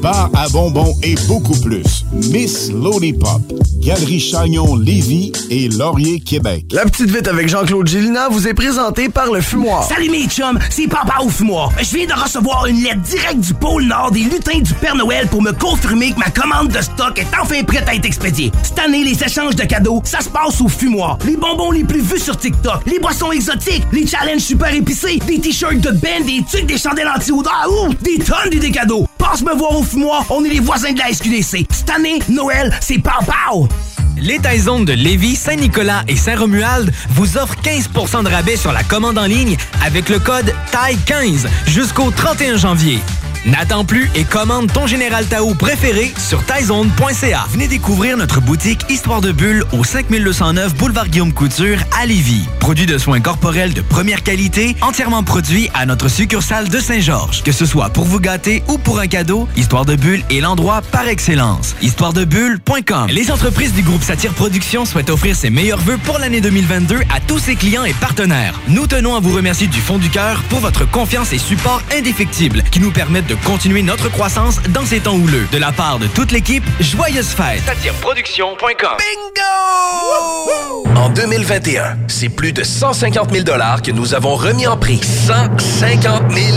bar à bonbons et beaucoup plus. Miss Lollipop, Galerie Chagnon Lévis et Laurier Québec.
La petite vite avec Jean-Claude Gélina vous est présentée par le fumoir.
Salut mes chums, c'est Papa au fumoir. Je viens de recevoir une lettre directe du pôle Nord des lutins du Père Noël pour me confirmer que ma commande de stock est enfin prête à être expédiée. Cette année, les échanges de cadeaux, ça se passe au fumoir. Les bonbons les plus vus sur TikTok, les boissons exotiques, les challenges super épicés, des t-shirts de Ben, des tucs, des chandelles anti-odeur, ouh, des tonnes d'idées cadeaux. Passe me voir au fumoir, on est les voisins de la SQDC. Cette année, Noël, c'est Pau Pau.
Les Taizones de Lévis, Saint-Nicolas et Saint-Romuald vous offrent 15% de rabais sur la commande en ligne avec le code TAI15 jusqu'au 31 janvier. N'attends plus et commande ton Général Tao préféré sur taizone.ca. Venez découvrir notre boutique Histoire de Bulle au 5209 Boulevard Guillaume Couture à Lévis. Produit de soins corporels de première qualité, entièrement produit à notre succursale de Saint-Georges. Que ce soit pour vous gâter ou pour un cadeau, Histoire de Bulle est l'endroit par excellence. Histoiredebulle.com Les entreprises du groupe Satire Productions souhaitent offrir ses meilleurs vœux pour l'année 2022 à tous ses clients et partenaires. Nous tenons à vous remercier du fond du cœur pour votre confiance et support indéfectible qui nous permettent de continuer notre croissance dans ces temps houleux. De la part de toute l'équipe, joyeuses fêtes.
Satireproduction.com En 2021, c'est plus de 150 000 que nous avons remis en prix. 150 000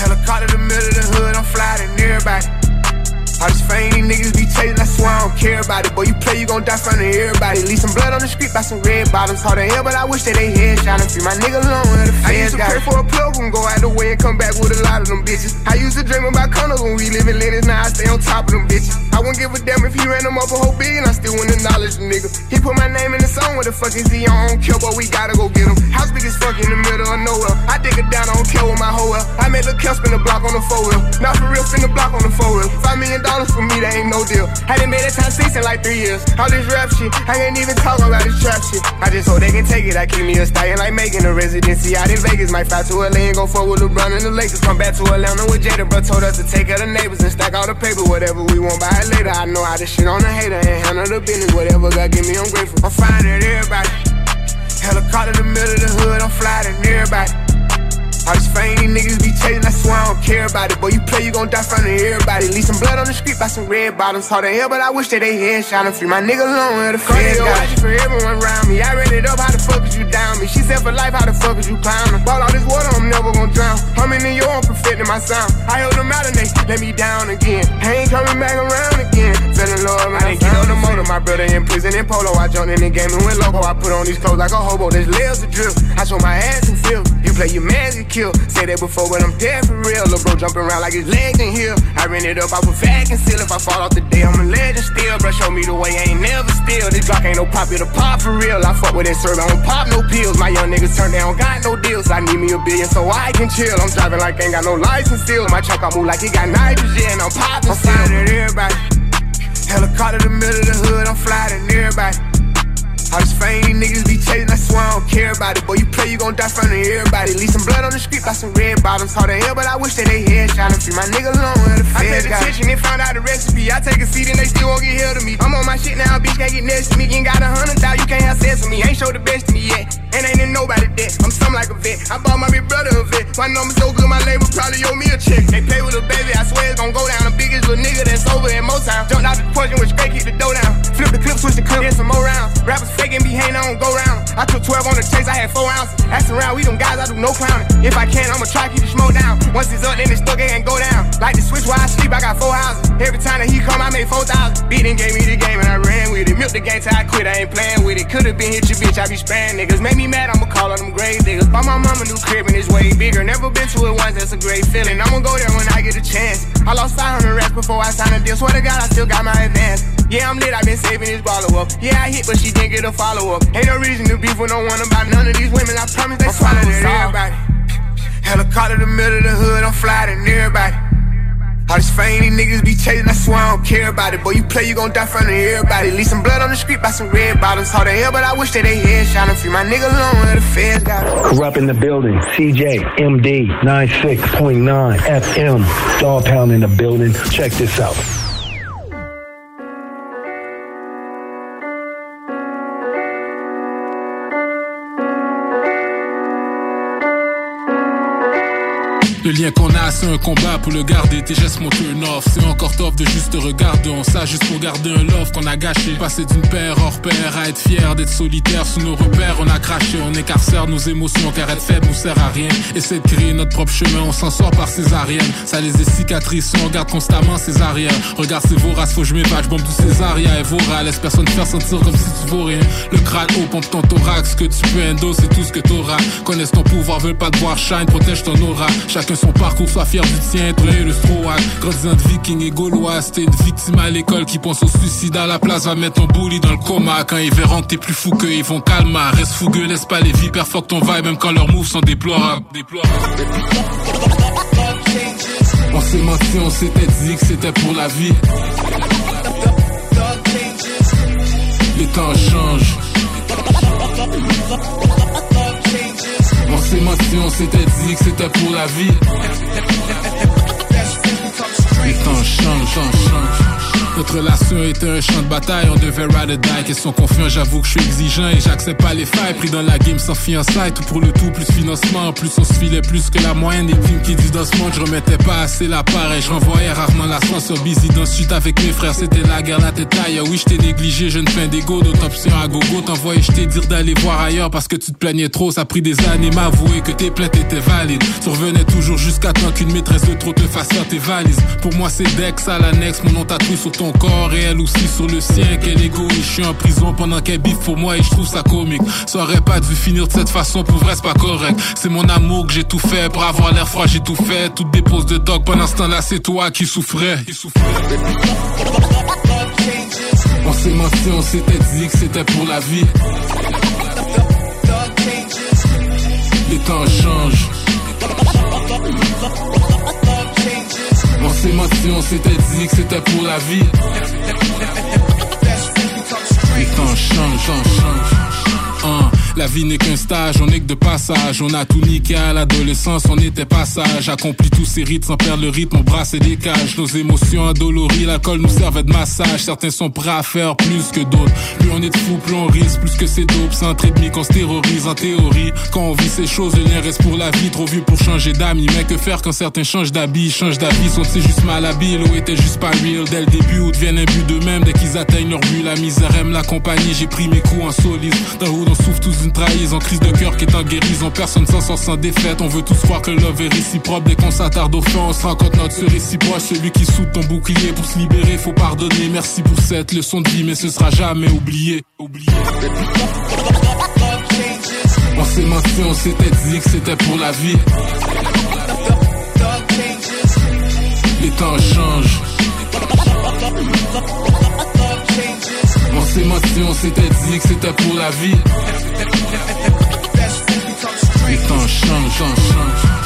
Helicopter the middle of the hood, I'm flying everybody. All these fame niggas be chasing, I swear I don't care about it. Boy, you play, you gon' die front of everybody. Leave some blood on the street by some red bottoms. Hard to hell, but I wish that they shot and free my nigga alone the I used to pray for a plug and go out the way and come back with a lot of them bitches. I used to dream about condos when we live in Lennox, now I stay on top of them bitches. I wouldn't give a damn if he ran them up a whole billion, I still wouldn't acknowledge the nigga. He put my name in the song, what the fuck is he on? I don't care, but we gotta go get him. House big as fuck in the middle of nowhere. I dig it down, I don't care with my hoe well. I made the kill spin the block on the four wheel. Not for real, spin the block on the four wheel. Five million dollars for me, that ain't no deal. Hadn't made it time six in like three years. All this rap shit, I ain't even talk about this trap shit. I just hope they can take it. I keep me a stallion like making a residency out in Vegas. Might fly to LA and go forward with LeBron and the Lakers. Come back to Atlanta with Jada, bro. Told us to take of the neighbors and stack all the paper. Whatever we want, buy it later. I know how to shit on the hater and handle the business. Whatever God give me, I'm grateful. I'm finding everybody. Helicopter in the middle of the hood, I'm flying at everybody. All these fame niggas be chasing, I swear I don't care about it. Boy, you play, you gon' die front of everybody. Leave some blood on the street by some red bottoms. Hard to hell, but I wish that they head shot and free my nigga alone where the feds got you for everyone around me. I ran it up, how the fuck is you down me? She said for life, how the fuck is you clowning? Ball all this water, I'm never gon' drown. I'm in New York, perfecting my sound. I held them out and they let me down again. I ain't coming back around again. I didn't get on the motor. My brother in prison in polo. I jumped in the game and went loco. I put on these clothes like a hobo. There's layers of drip. I show my ass and feel. You play your man, you kill. Say that before, but I'm dead for real. Lil' bro jumping around like his legs in here. I ran it up, I put fag and seal. If I fall off the day, I'm a legend still. Bro, show me the way, I ain't never still. This Glock ain't no pop, it a pop for real. I fuck with that serve, I don't pop no pills. My young niggas turn down, got no deals. I need me a billion so I can chill. I'm driving like I ain't got no license still. My truck, I move like it got nitrogen. I'm popping, I'm flying at everybody. Helicopter in the middle of the hood, I'm flying everybody. All these fame niggas be chasing, I swear I don't care about it. Boy, you play, you gon' die front of everybody. Leave some blood on the street by some red bottoms. Hard to hell, but I wish that they head shot and free my nigga alone where the I paid attention and found out the recipe. I take a seat and they still won't get held to me. I'm on my shit now, bitch can't get next to me. You Ain't got a hundred thousand, you can't have sex with me. Ain't show the best to me yet, and ain't in nobody debt. I'm something like a vet. I bought my big brother a vet. My number so good, my label probably owe me a check. They play with a baby, I swear it's gon' go down. The biggest little nigga that's over in Motown. Jumped out the and went straight, kick the dough down. Flip the clip, switch the clip, then some more rounds. Rappers faking, be hating, I don't go round. I took 12 on the chase, I had 4 ounces. Ask around, we them guys, I do no clowning. If I can, I'ma try to keep the smoke down. Once it's up, then it's stuck, it ain't go down. Like the switch while I sleep, I got 4 houses. Every time that he come, I made 4,000. Beat and gave me the game and I ran with it. Milk the game till I quit, I ain't playing with it. Could've been hit your bitch, I be spraying niggas. Make me mad, I'ma call on them grave diggers. Buy my mama new crib and it's way bigger. Never been to it once, that's a great feeling. I'ma go there when I get a chance. I lost 500 racks before I signed a deal. Swear to God, I still got my advance. Yeah, I'm lit, i been saving this bottle up. Yeah, I hit, but she didn't get a follow up. Ain't no reason to beef with no one about none of these women. I promise they swallow at everybody. Helicopter in the middle of the hood, I'm flying everybody. All these fame niggas be chasing, I swear I don't care about it. Boy, you play, you gon' die front of everybody. Leave some blood on the street by some red bottoms. Hard to hell, but I wish that they head shot and free my nigga alone where the feds got it.
Corrupt in the building. CJ, MD, 96.9 FM. Dog Pound in the building. Check this out.
Le lien qu'on a, c'est un combat pour le garder. Tes gestes mon turn off. C'est encore tough de juste te regarder. On ça juste pour garder un love qu'on a gâché. Passer d'une paire hors pair à être fier d'être solitaire sous nos repères. On a craché, on écarcère nos émotions car être faible nous sert à rien. Essaie de créer notre propre chemin, on s'en sort par césarienne. Ça les est cicatrices, on garde constamment ses arrières. Regarde ces voraces, faut que je m'épate, bombe tous ces arrières et voraces. Laisse personne faire sentir comme si tu vaux rien. Le crâne haut, pompe ton thorax, que tu peux endo, c'est tout ce que t'auras. Connaissent ton pouvoir, veulent pas te voir shine, protège ton aura. Qu'un son parcours soit fier du tien, traîner le strohac. Grandissant de viking et gaulois, c'était une victime à l'école qui pense au suicide à la place, va mettre ton bully dans le coma. Quand ils verront que t'es plus fou qu'eux, ils vont calmer. Reste fougueux, laisse pas les vipères, fuck ton vibe, même quand leurs moves sont déplorables. On s'est menti, on s'était dit que c'était pour la vie. Les temps changent. On s'est menti, on s'était dit que c'était pour la vie. Les temps changent, changent, changent. Notre relation était un champ de bataille, on devait ride or die. Question confiant, j'avoue que je suis exigeant et j'accepte pas les failles. Pris dans la game sans fiançailles, tout pour le tout, plus financement. En plus, on se filait plus que la moyenne des teams qui disent dans ce monde. Je remettais pas assez la part et je rarement l'ascenseur busy dans suite avec mes frères. C'était la guerre, la tête taille. Oui, je t'ai négligé, jeune fin d'ego, d'autres options à gogo. T'envoyais, je t'ai dire d'aller voir ailleurs parce que tu te plaignais trop. Ça a pris des années m'avouer que tes plaintes étaient valides. Tu revenais toujours jusqu'à temps qu'une maîtresse de trop te fasse tes valises. Pour moi, c'est Dex à l'annexe, mon nom tatoué sur ton corps et elle aussi sur le sien. Quel égoïste, je suis en prison pendant qu'elle biffe pour moi et je trouve ça comique. Ça aurait pas dû finir de cette façon, pour vrai, c'est pas correct. C'est mon amour que j'ai tout fait pour avoir l'air froid, j'ai tout fait. Toute dépose de dog pendant ce temps-là, c'est toi qui souffrais. Qui souffrais. On s'est menti, on s'était dit que c'était pour la vie. Les temps changent. On s'est menti, on s'était dit que c'était pour la vie. Les temps changent, changent, changent. La vie n'est qu'un stage, on n'est que de passage. On a tout niqué à l'adolescence, on était passage. Accompli tous ces rites sans perdre le rythme, on brasse des cages. Nos émotions endolories, l'alcool nous servait de massage. Certains sont prêts à faire plus que d'autres. Plus on est de fous, plus on risque, plus que c'est dope. C'est entre ennemis qu'on se terrorise en théorie. Quand on vit ces choses, le lien reste pour la vie. Trop vieux pour changer d'amis. Mais que faire quand certains changent d'habit, changent d'avis, sont-ils juste mal habiles ou étaient juste pas real? Dès le début ou deviennent un but d'eux-mêmes? Dès qu'ils atteignent leur but. La misère aime la compagnie, j'ai pris mes coups en le hood, on souffre tous d'une trahison, crise de cœur qui est en guérison. Personne s'en sort sans défaite. On veut tous croire que le love est réciproque. Dès qu'on s'attarde au fond, on se rend notre ce réciproque. Celui qui soude ton bouclier pour se libérer, faut pardonner. Merci pour cette leçon de vie, mais ce sera jamais oublié. oublié. On s'est menti, on s'était dit que c'était pour la vie. Les temps changent. On s'est menti, on s'était dit que c'était pour la vie. Les temps changent, changent, changent.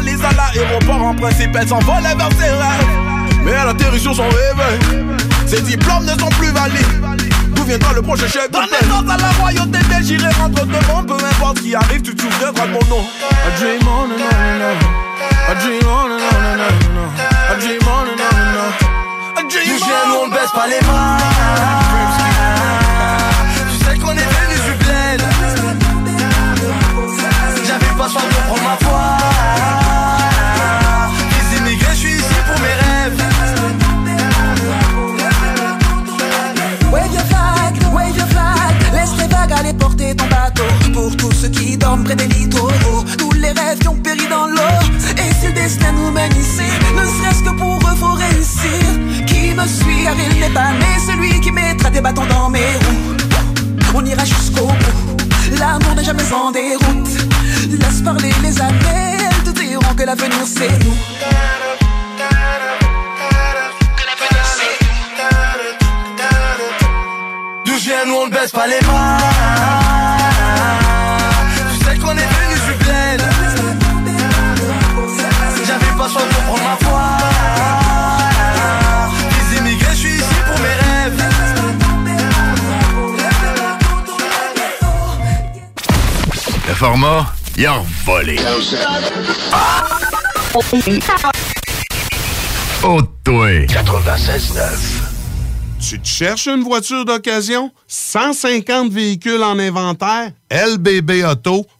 Valises à l'aéroport en principe, elle s'envolait vers ses rêves. Mais elle atterrit sur son réveil. Ses diplômes ne sont plus valides. D'où viendra le prochain chef de paix? à la royauté des j'irai rendre devant Peu importe qui arrive, tu te souviendras de mon nom. I dream on and on and on. I dream on and on and on. I dream on and on and on. I dream
Du chien, nous on ne baisse pas les bras ma foi. Les je suis ici pour mes rêves.
Wave your flag, wave your flag. Laisse les vagues aller porter ton bateau. Pour tous ceux qui dorment près des littoraux. Tous les rêves qui ont péri dans l'eau. Et si le destin nous mène ici Ne serait-ce que pour eux réussir. Qui me suit car n'est pas Celui qui mettra des bâtons dans mes roues. On ira jusqu'au bout. L'amour n'est jamais en déroute Laisse parler les années Elles te diront que l'avenir c'est nous.
D'où je viens, nous on ne baisse pas les bras. Tu sais qu'on est venu du bled. J'avais pas soin de prendre ma foi. Les immigrés, je suis ici pour mes rêves.
Le format, il a volé. Oh, toi. 96.9.
Tu te cherches une voiture d'occasion? 150 véhicules en inventaire? lbbauto.com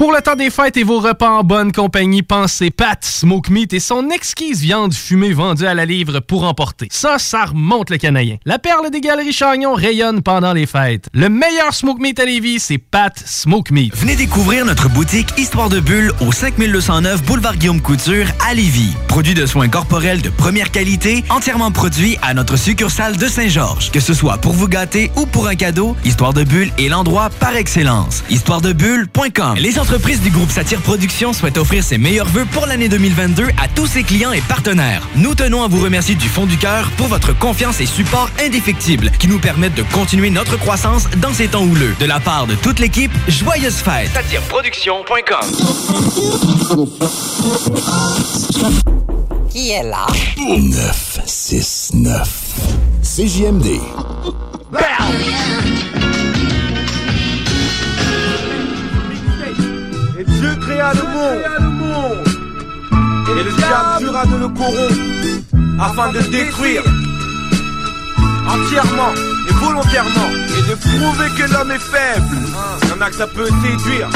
Pour le temps des fêtes et vos repas en bonne compagnie, pensez Pat Smoke Meat et son exquise viande fumée vendue à la livre pour emporter. Ça, ça remonte le canadien. La perle des galeries Chagnon rayonne pendant les fêtes. Le meilleur Smoke Meat à Lévis, c'est Pat Smoke Meat.
Venez découvrir notre boutique Histoire de Bulle au 5209 Boulevard Guillaume Couture à Lévis. Produit de soins corporels de première qualité, entièrement produit à notre succursale de Saint-Georges. Que ce soit pour vous gâter ou pour un cadeau, Histoire de Bulle est l'endroit par excellence. Histoiredebulle.com Les du groupe Satire Productions souhaitent offrir ses meilleurs vœux pour l'année 2022 à tous ses clients et partenaires. Nous tenons à vous remercier du fond du cœur pour votre confiance et support indéfectible qui nous permettent de continuer notre croissance dans ces temps houleux. De la part de toute l'équipe, joyeuses fêtes.
Qui est là?
969. CJMD.
Dieu créa le monde. Et le diable jura de le corrompre afin de le détruire entièrement et volontairement et de prouver que l'homme est faible. Il y en a que ça peut séduire.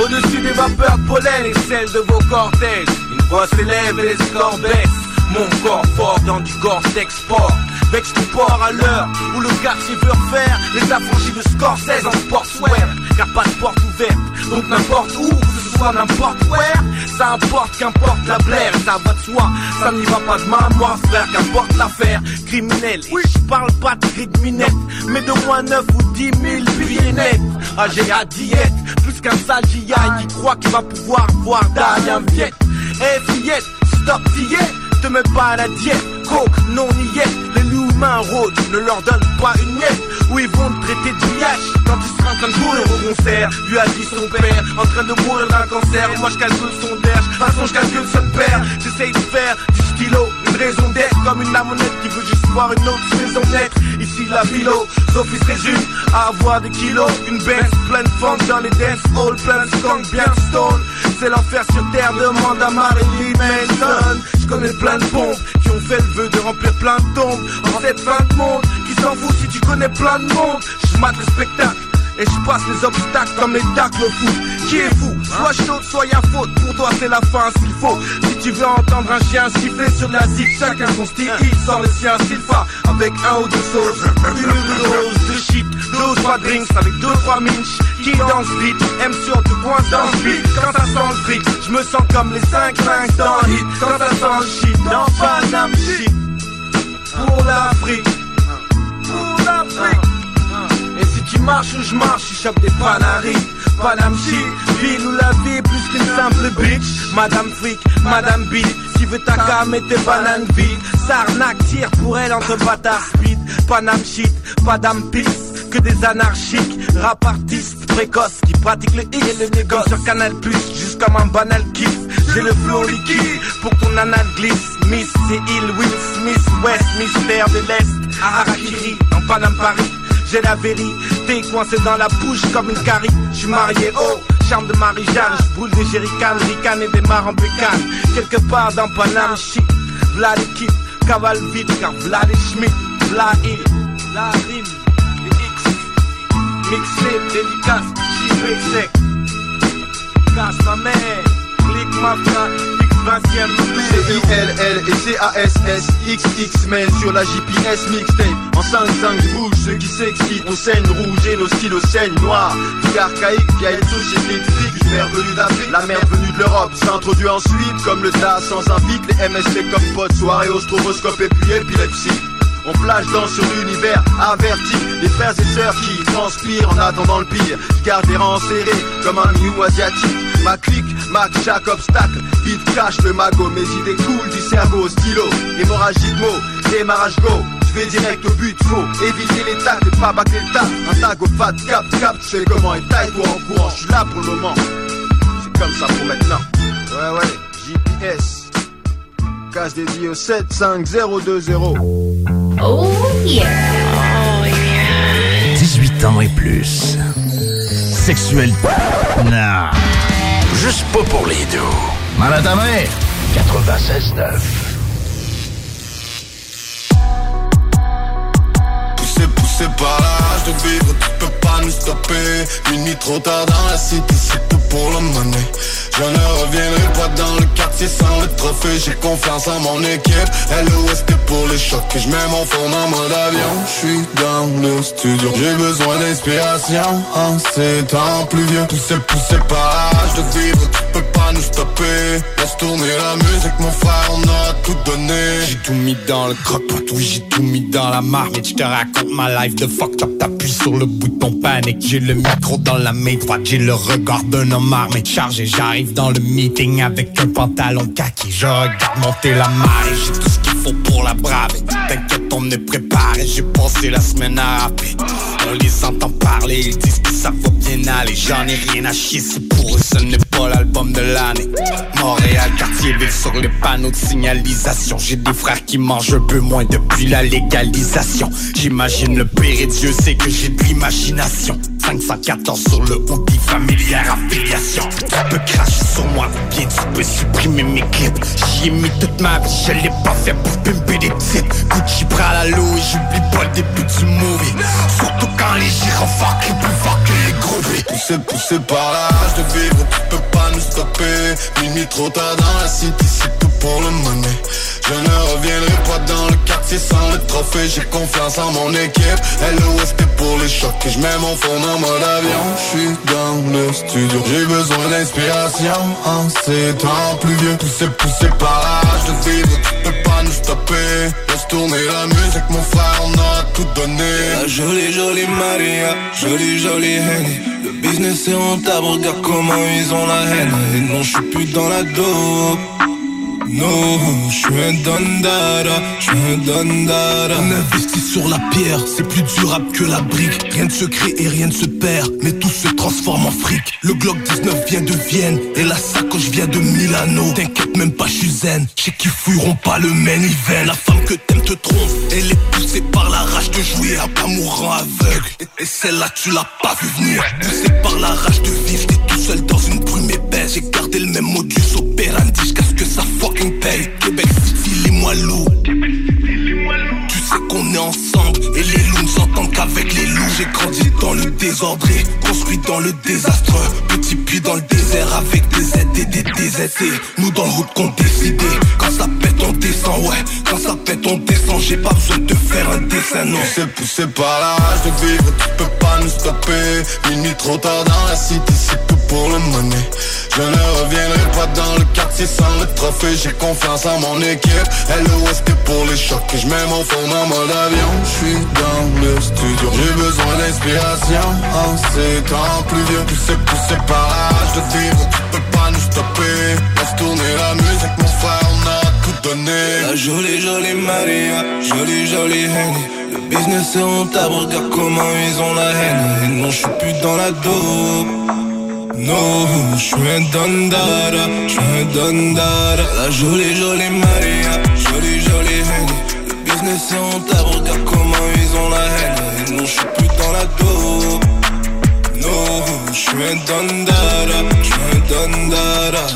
Au-dessus des vapeurs pollen et celles de vos cortèges, une voix s'élève et les scores baissent. Mon corps fort dans du corps d'export. Vex ton port à l'heure où le quartier veut refaire les affranchis de Scorsese en sportswear. Car pas de porte ouverte, donc n'importe où, que ce soit n'importe where, ça importe qu'importe la blaire, ça va de soi, ça n'y va pas de main, moi frère, qu'importe l'affaire criminelle. Oui, je parle pas de gris minette, mais de moins 9 ou 10 000 billets nets. Ah, j'ai à diète, plus qu'un sale GI qui croit qu'il va pouvoir voir d'ailleurs un viette. Eh fillette, stop diète, te mets pas à la diète, coke, non niette, les loups mains rôdent, ne leur donne pas une miette, où ils vont te traiter biache quand tu seras en train de courir au concert, lui a dit son père, en train de mourir d'un cancer, moi je calcule son derge, de toute façon je calcule son père, j'essaye de faire du stylo, une raison d'être, comme une amonette qui veut juste voir une autre saison d'être, ici la philo, Sophie se résume à avoir des kilos, une baisse pleine de dans les dance halls, plein de skunk, bien stone, c'est l'enfer sur terre, demande à Marilyn Manson, je connais plein de bombes qui ont fait le vœu de remplir plein de tombes. En cette fin de monde, qui s'en fout si tu connais plein de monde, je mate le spectacle. Et je passe les obstacles comme les tacles au foot Qui est fou? Soit chaude, soit y'a faute Pour toi c'est la fin s'il faut Si tu veux entendre un chien siffler sur la zig Chacun son style, il sort le sien s'il fa Avec un ou deux sauces Une dose de shit, dose
trois drinks avec deux trois minch qui dansent vite, aime sur deux points dans le beat. Quand ça sent le fric, je me sens comme les 5 5 dans le hit. Quand ça sent le shit, dans Panam shit. Pour l'Afrique, pour l'Afrique. Tu marches où je marche, je chope des panaris. Panam shit, ville où la vie est plus qu'une simple bitch. Madame Fric, Madame Beat, si veut ta cam et tes bananes vides. Sarnac tire pour elle entre bâtards speed. Panam shit, pas d'âme peace, que des anarchiques. Rap artistes précoces qui pratiquent le hit et le négoce sur Canal Plus, juste comme un banal kiff. J'ai le flow liquide pour ton anal glisse. Miss, c'est Hill, Will Smith, West, mystère de l'Est. Harakiri, en Panam Paris. J'ai la vérité coincée dans la bouche comme une carie. Je suis marié, oh, charme de Marie-Jeanne. Je brûle des jerrycans, ricanes et des en bécane. Quelque part dans Panam, shit. V'là l'équipe, cavale vite, car v'là les Schmitt, v'là il, la rime, les X. Mixtape, dédicace, j'y sec. Casse ma mère, clique ma frère, 20ème
C-I-L-L et C-A-S-S-X-X mène sur la GPS mixtape. En 5-5 bouge, ceux qui s'excitent On saigne rouge et nos stylos saignent noir. Vie archaïque, vieille société de fric Mère venue d'Afrique, la mère venue de l'Europe S'introduit ensuite comme le DAS sans un Les MST comme potes, soirée au et puis épilepsie on flash dans sur l'univers averti. Les frères et sœurs qui transpirent en attendant le pire. Je garde les rangs serrés comme un new asiatique. Ma clique, Mac, chaque obstacle Vite cache le magot, mes idées coulent du cerveau Stylo, hémorragie de mots, démarrage go. Je vais direct au but, faut éviter les tacs et pas bâcler le tas. Un tag au fat, cap, cap, tu sais comment et taille toi en courant, je suis là pour le moment. C'est comme ça pour maintenant. Ouais ouais, GPS Casse dédié au 75020
Oh yeah.
18 ans et plus. Sexuel. Non. Juste pas pour les deux. Mal à ta mère. 96.9.
Poussé, poussé par la rage de vivre, tu peux pas nous stopper. Minuit trop tard dans la cité, c'est tout pour le money. Je ne reviendrai pas dans le quartier sans le trophée. J'ai confiance en mon équipe. LOS que pour les chocs. Et je mets mon fond en mode avion. Je suis dans le studio. J'ai besoin d'inspiration en ces temps pluvieux. Poussé, poussé par rage de vivre, tu peux pas nous stopper. Laisse tourner la musique, mon frère, on a tout donné.
J'ai tout mis dans le croque-pot, oui, j'ai tout mis dans la marmite. Je te raconte ma life de fucked up, t'appuies sur le bouton panique. J'ai le micro dans la main droite, j'ai le regard d'un homme armé. Chargé, j'arrive dans le meeting avec un pantalon kaki. Je regarde monter la marée, j'ai tout ce qu'il faut pour la braver. T'inquiète, on est préparé, j'ai pensé la semaine à rapper. On les entend parler, ils disent que ça va bien aller. J'en ai rien à chier, c'est pour eux, ce n'est pas l'album de l'année. Montréal, quartier ville sur les panneaux de signalisation. J'ai des frères qui mangent un peu moins depuis la légalisation. J'imagine le pire et Dieu sait que j'ai de l'imagination. 514 sur le hoodie familière affiliation. Tu peux cracher sur moi ou bien tu peux supprimer mes clips. J'y ai mis toute ma vie, je l'ai pas fait pour pimper des titres. Gucci prend la et j'oublie pas le début du movie. Surtout quand les gyrophares crient plus fort que les groupies.
Poussé, poussé par la rage de vivre, tu peux pas nous stopper. Minuit trop tard dans la cité, c'est tout pour le money. Je ne reviendrai pas dans le quartier sans le trophée. J'ai confiance en mon équipe. LOS que pour les chocs. Et je mets mon fond en avion. Dans le studio. J'ai besoin d'inspiration en ces temps pluvieux. Poussé, poussé par la rage de vivre, tu peux pas nous stopper. Laisse tourner la musique, mon frère, on a tout donné.
La jolie, jolie Maria, jolie, jolie Henny. Le business est rentable, regarde comment ils ont la haine. Et non, je suis plus dans la dope. Non, je suis un dondada, je suis un dondada.
On investit sur la pierre, c'est plus durable que la brique. Rien ne se crée et rien ne se perd, mais tout se transforme en fric. Le Glock 19 vient de Vienne et la sacoche vient de Milano. T'inquiète même pas, je suis zen. Chez qui fouilleront pas le même hiver. La femme que t'aimes te trompe, elle est poussée par la rage de jouer à pas mourant aveugle. Et, celle-là, tu l'as pas vu venir. Poussée par la rage de vivre, t'es tout seul dans une. J'ai gardé le même modus operandi jusqu'à ce que ça fucking paye. Québec City, les moi lourds. Tu sais qu'on est ensemble et les loups ne s'entendent qu'avec les loups.
j'ai grandi dans le désordre construit dans le désastre. Petit puits dans le désert avec des aides et des DZT. Nous dans le route qu'on décidé. Quand ça pète, on descend, ouais. Quand ça pète, on descend. J'ai pas besoin de faire un dessin, non.
C'est poussé par la rage de vivre, tu peux pas nous stopper. Minuit trop tard dans la cité, c'est tout Je ne reviendrai pas dans le quartier sans le trophée. J'ai confiance en mon équipe. LOS que pour les chocs. Je mets mon fond en mode avion? Je suis dans le studio. J'ai besoin d'inspiration. En ces temps plus vieux, poussé, poussé par l'âge de vivre. Tu peux pas nous stopper. Laisse tourner la musique, mon frère. On a tout donné.
La jolie, jolie Maria. Jolie, jolie Henny. Le business est rentable. Regarde comment ils ont la haine. Et non, je suis plus dans la dope. Non, je suis un dandara, je suis un dandara. La jolie jolie Maria, jolie jolie Henny. Le business est rentable, regarde comment ils ont la haine. Et non, je suis plus dans la dope Non, je suis un dandara, je suis un dandara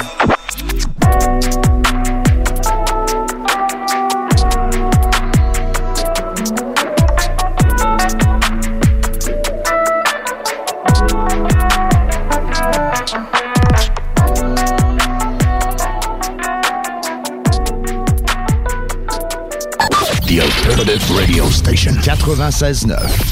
96.9.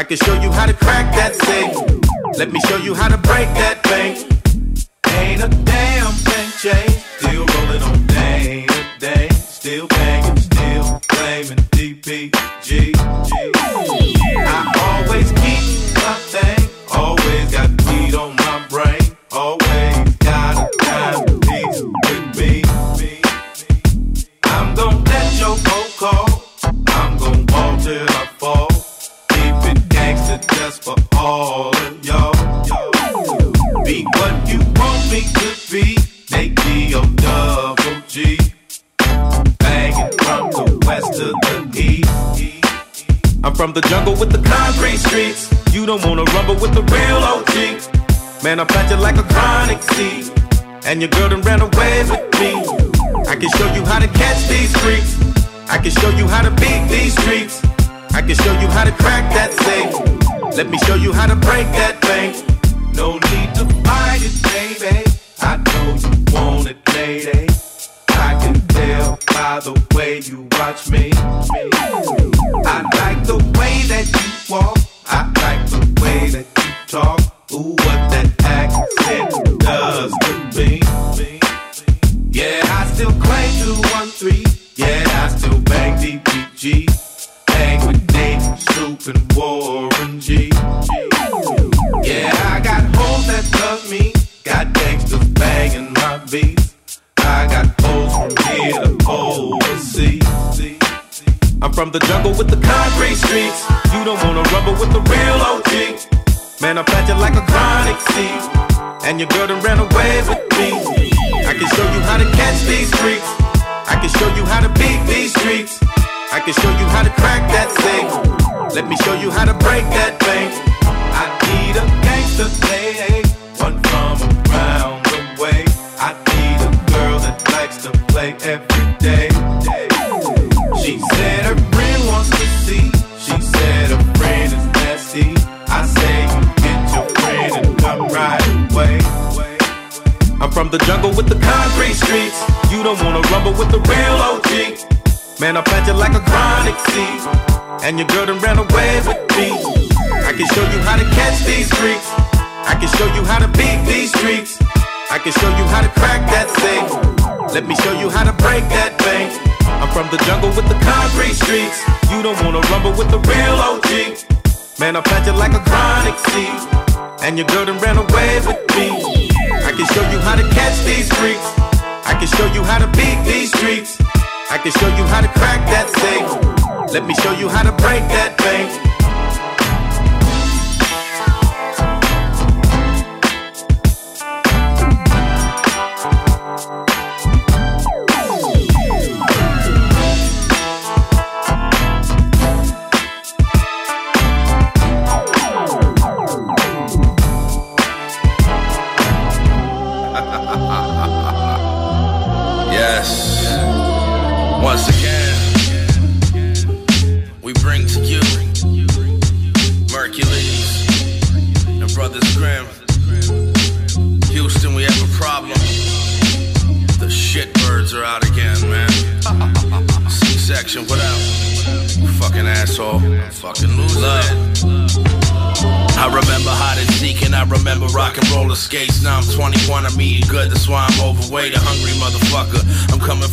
I can show you how to crack that safe. Let me show you how to break that from the jungle with the concrete streets. You don't wanna rumble with the real OG. Man, I plant you like a chronic seed. And your girl done ran away with me. I can show you how to catch these freaks. I can show you how to beat these streets. I can show you how to crack that safe. Let me show you how to break that bank. No need to fight it, baby. I know you want it, lady. I can tell by the way you watch me. I like the way that you walk. I like the way that you talk. Ooh, what that accent does to me. Yeah, I still claim 213. Yeah, I still bang DPG. Hang with Dave, Snoop, and Warren G. Yeah, I got hoes that love me. Got gangsters banging my beats. I got hoes from here to overseas. I'm from the jungle with the concrete streets. You don't wanna rumble with the real OG. Man, I plant you like a chronic seed. And your girl done ran away with me. I can show you how to catch these freaks. I can show you how to beat these streets. I can show you how to crack that safe. Let me show you how to break that bank. I need a gangster lady, one from from the jungle with the concrete streets. You don't wanna rumble with the real OG. Man, I plant you like a chronic seed. And your girl done ran away with me. I can show you how to catch these freaks. I can show you how to beat these streets. I can show you how to crack that safe. Let me show you how to break that bank. I'm from the jungle with the concrete streets. You don't wanna rumble with the real OG. Man, I plant you like a chronic seed. And your girl done ran away with me. I can show you how to catch these freaks.
I can show you how to beat these streets. I can show you how to crack that safe. Let me show you how to break that bank.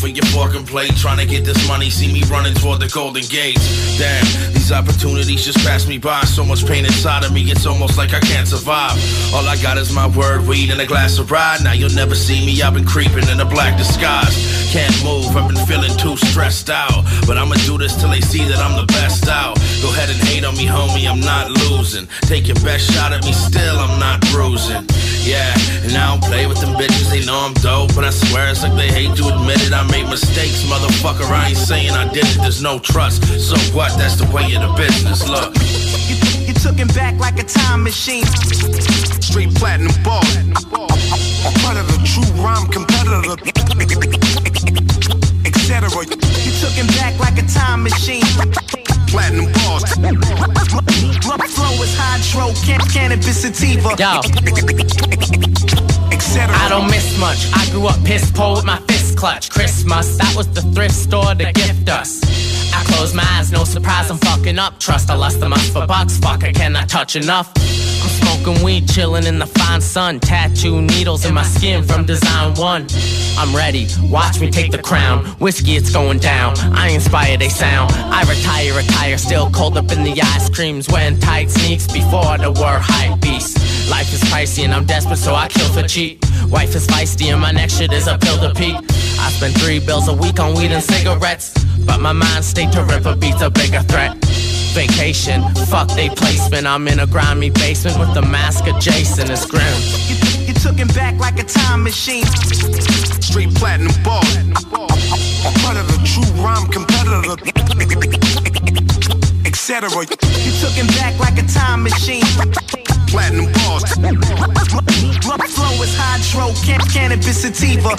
For your fucking plate, trying to get this money. See me running toward the Golden Gates. Damn, these opportunities just pass me by. So much pain inside of me, it's almost like I can't survive. All I got is my word, weed, and a glass of ride. Now you'll never see me, I've been creeping in a black disguise. Can't move, I've been feeling too stressed out. But I'ma do this till they see that I'm the best out. Go ahead and hate on me, homie, I'm not losing. Take your best shot at me, still I'm not bruising. Yeah, and I don't play with them bitches, they know I'm dope. But I swear it's like they hate to admit it. I made mistakes, motherfucker. I ain't saying I did it, there's no trust. So what? That's the way of the business. Look.
You took him back like a time machine.
Straight platinum ball. Part of the true rhyme competitor. Etc.
You took him back like a time machine.
Platinum balls.
My flow is hydro, cannabis sativa.
Yo. I don't miss much. I grew up piss poor with my fist clutch. Christmas, that was the thrift store to gift us. I close my eyes, no surprise, I'm fucking up. Trust I lust the must for bucks. Fuck, I cannot touch enough. Smoking weed, chilling in the fine sun. Tattoo needles in my skin from design one. I'm ready, watch me take the crown. Whiskey, it's going down. I inspire, they sound. I retire, retire, still cold up in the ice creams. Wearing tight sneaks before the word hype beast. Life is pricey and I'm desperate, so I kill for cheap. Wife is feisty and my next shit is a pill to peak. I spend three bills a week on weed and cigarettes, but my mind state to rip beat's a bigger threat. Vacation, fuck they placement. I'm in a grimy basement with the mask of Jason. It's grim.
You took him back like a time machine.
Straight platinum ball. Part of the true rhyme competitor. Etc.
You took him back like a time machine.
Platinum.
My flow is hydro, can- cannabis sativa.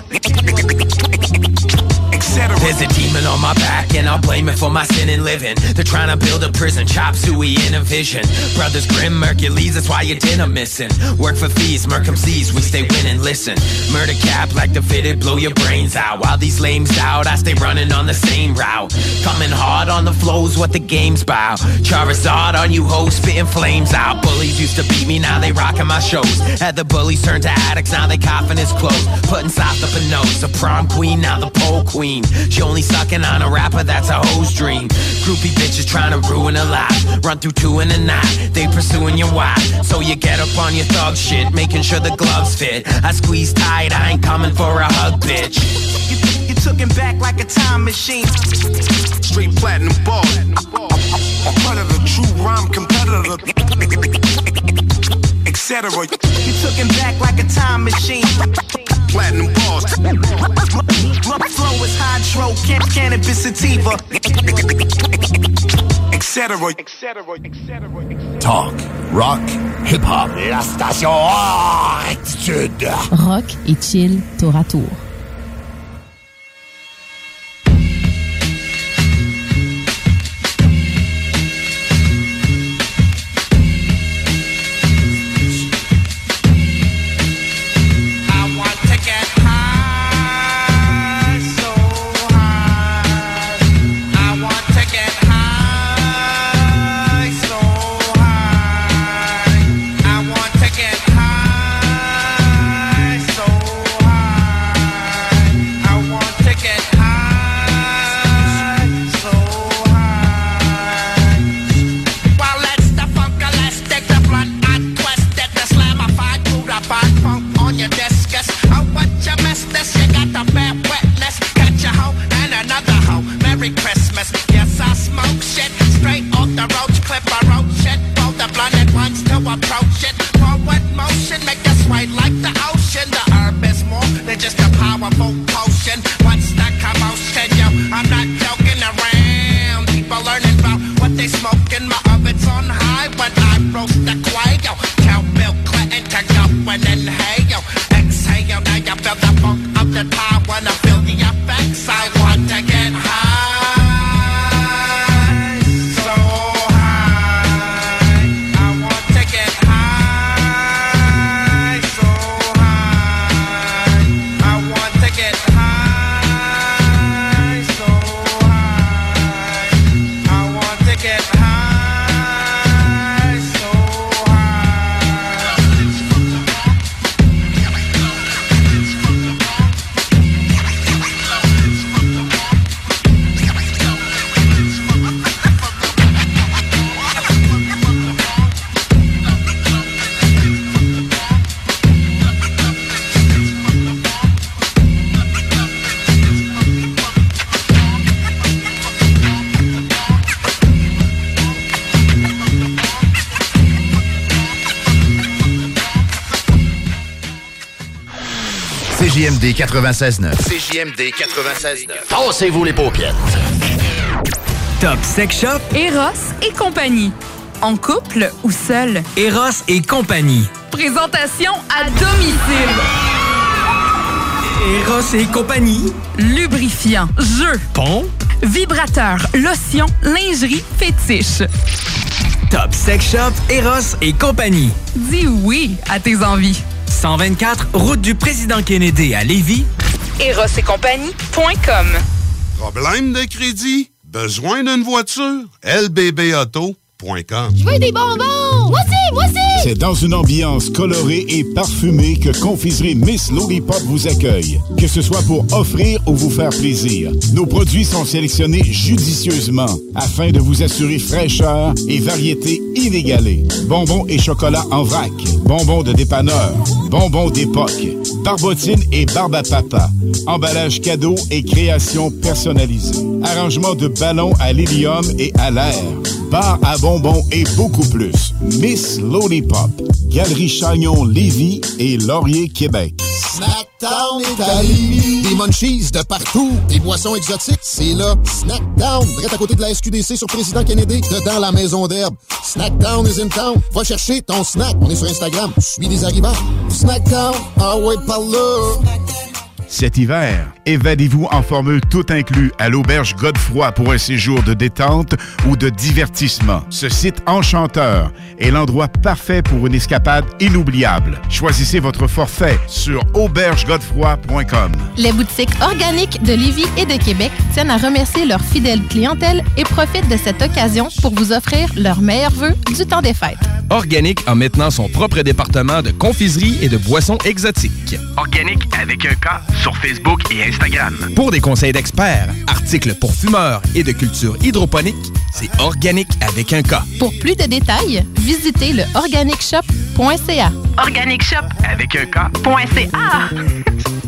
There's a demon on my back, and I'll blame it for my sin in living. They're trying to build a prison, chop suey in a vision. Brothers Grim, Hercules, that's why your dinner missing. Work for fees, Mercum sees, we stay winning. Listen, murder cap like the fitted, blow your brains out. While these lames out, I stay running on the same route. Coming hard on the flows, what the game's bout. Charizard on you hoes, spitting flames out. Bullies used to beat me, now they rocking my shows. Had the bullies turn to addicts, now they coughing his clothes. Putting soft up a nose, a prom queen, now the pole queen. She only sucking on a rapper, that's a hoe's dream. Groupie bitches trying to ruin a life. Run through two in a night, they pursuing your wife. So you get up on your thug shit, making sure the gloves fit. I squeeze tight, I ain't coming for a hug, bitch.
You, you took him back like a time machine.
Straight platinum ball. I'm Part of the true rhyme competitor. Etc.
You took him back like a time machine.
Platinum balls.
My flow is hydro, can- cannabis sativa.
Etc.
Talk, rock, hip-hop. La station Attitude.
Rock et chill tour à tour.
approach
it. 96.9. CJMD 96.9. Tassez-vous les paupières.
Top Sex Shop,
Eros et compagnie. En couple ou seul?
Eros et compagnie.
Présentation à domicile.
Eros et compagnie.
Lubrifiant, jeu,
Pont.
vibrateur, lotion, lingerie, fétiche.
Top Sex Shop, Eros et compagnie.
Dis oui à tes envies.
124, route du président Kennedy à Lévis.
Eros et compagnie.com.
Problème de crédit? Besoin d'une voiture? lbbauto.com.
Je veux des bonbons! Moi aussi, moi aussi!
C'est dans une ambiance colorée et parfumée que Confiserie Miss Lollipop vous accueille. Que ce soit pour offrir ou vous faire plaisir, nos produits sont sélectionnés judicieusement afin de vous assurer fraîcheur et variété inégalée. Bonbons et chocolat en vrac, bonbons de dépanneur, bonbons d'époque, barbotine et barbe à papa, emballage cadeau et création personnalisée, arrangement de ballons à l'hélium et à l'air, bar à bonbons et beaucoup plus. Miss Lollipop, Galerie Chagnon Lévis et Laurier Québec.
Snackdown Lévis. Des munchies de partout. Des boissons exotiques, c'est là. Snackdown, direct à côté de la SQDC sur Président Kennedy, dedans la maison d'herbe. Snackdown is in town. Va chercher ton snack. On est sur Instagram. Suis des arrivants. Snackdown, ah ouais, par là.
Cet hiver, évadez-vous en formule tout inclus à l'auberge Godefroy pour un séjour de détente ou de divertissement. Ce site enchanteur est l'endroit parfait pour une escapade inoubliable. Choisissez votre forfait sur aubergegodefroy.com.
Les boutiques organiques de Lévis et de Québec tiennent à remercier leur fidèle clientèle et profitent de cette occasion pour vous offrir leurs meilleurs vœux du temps des fêtes.
Organique a maintenant son propre département de confiserie et de boissons exotiques.
Organique avec un K sur Facebook et Instagram.
Pour des conseils d'experts, articles pour fumeurs et de culture hydroponique, c'est Organique avec un K.
Pour plus de détails, visitez le organicshop.ca.
Organic Shop avec un K.ca.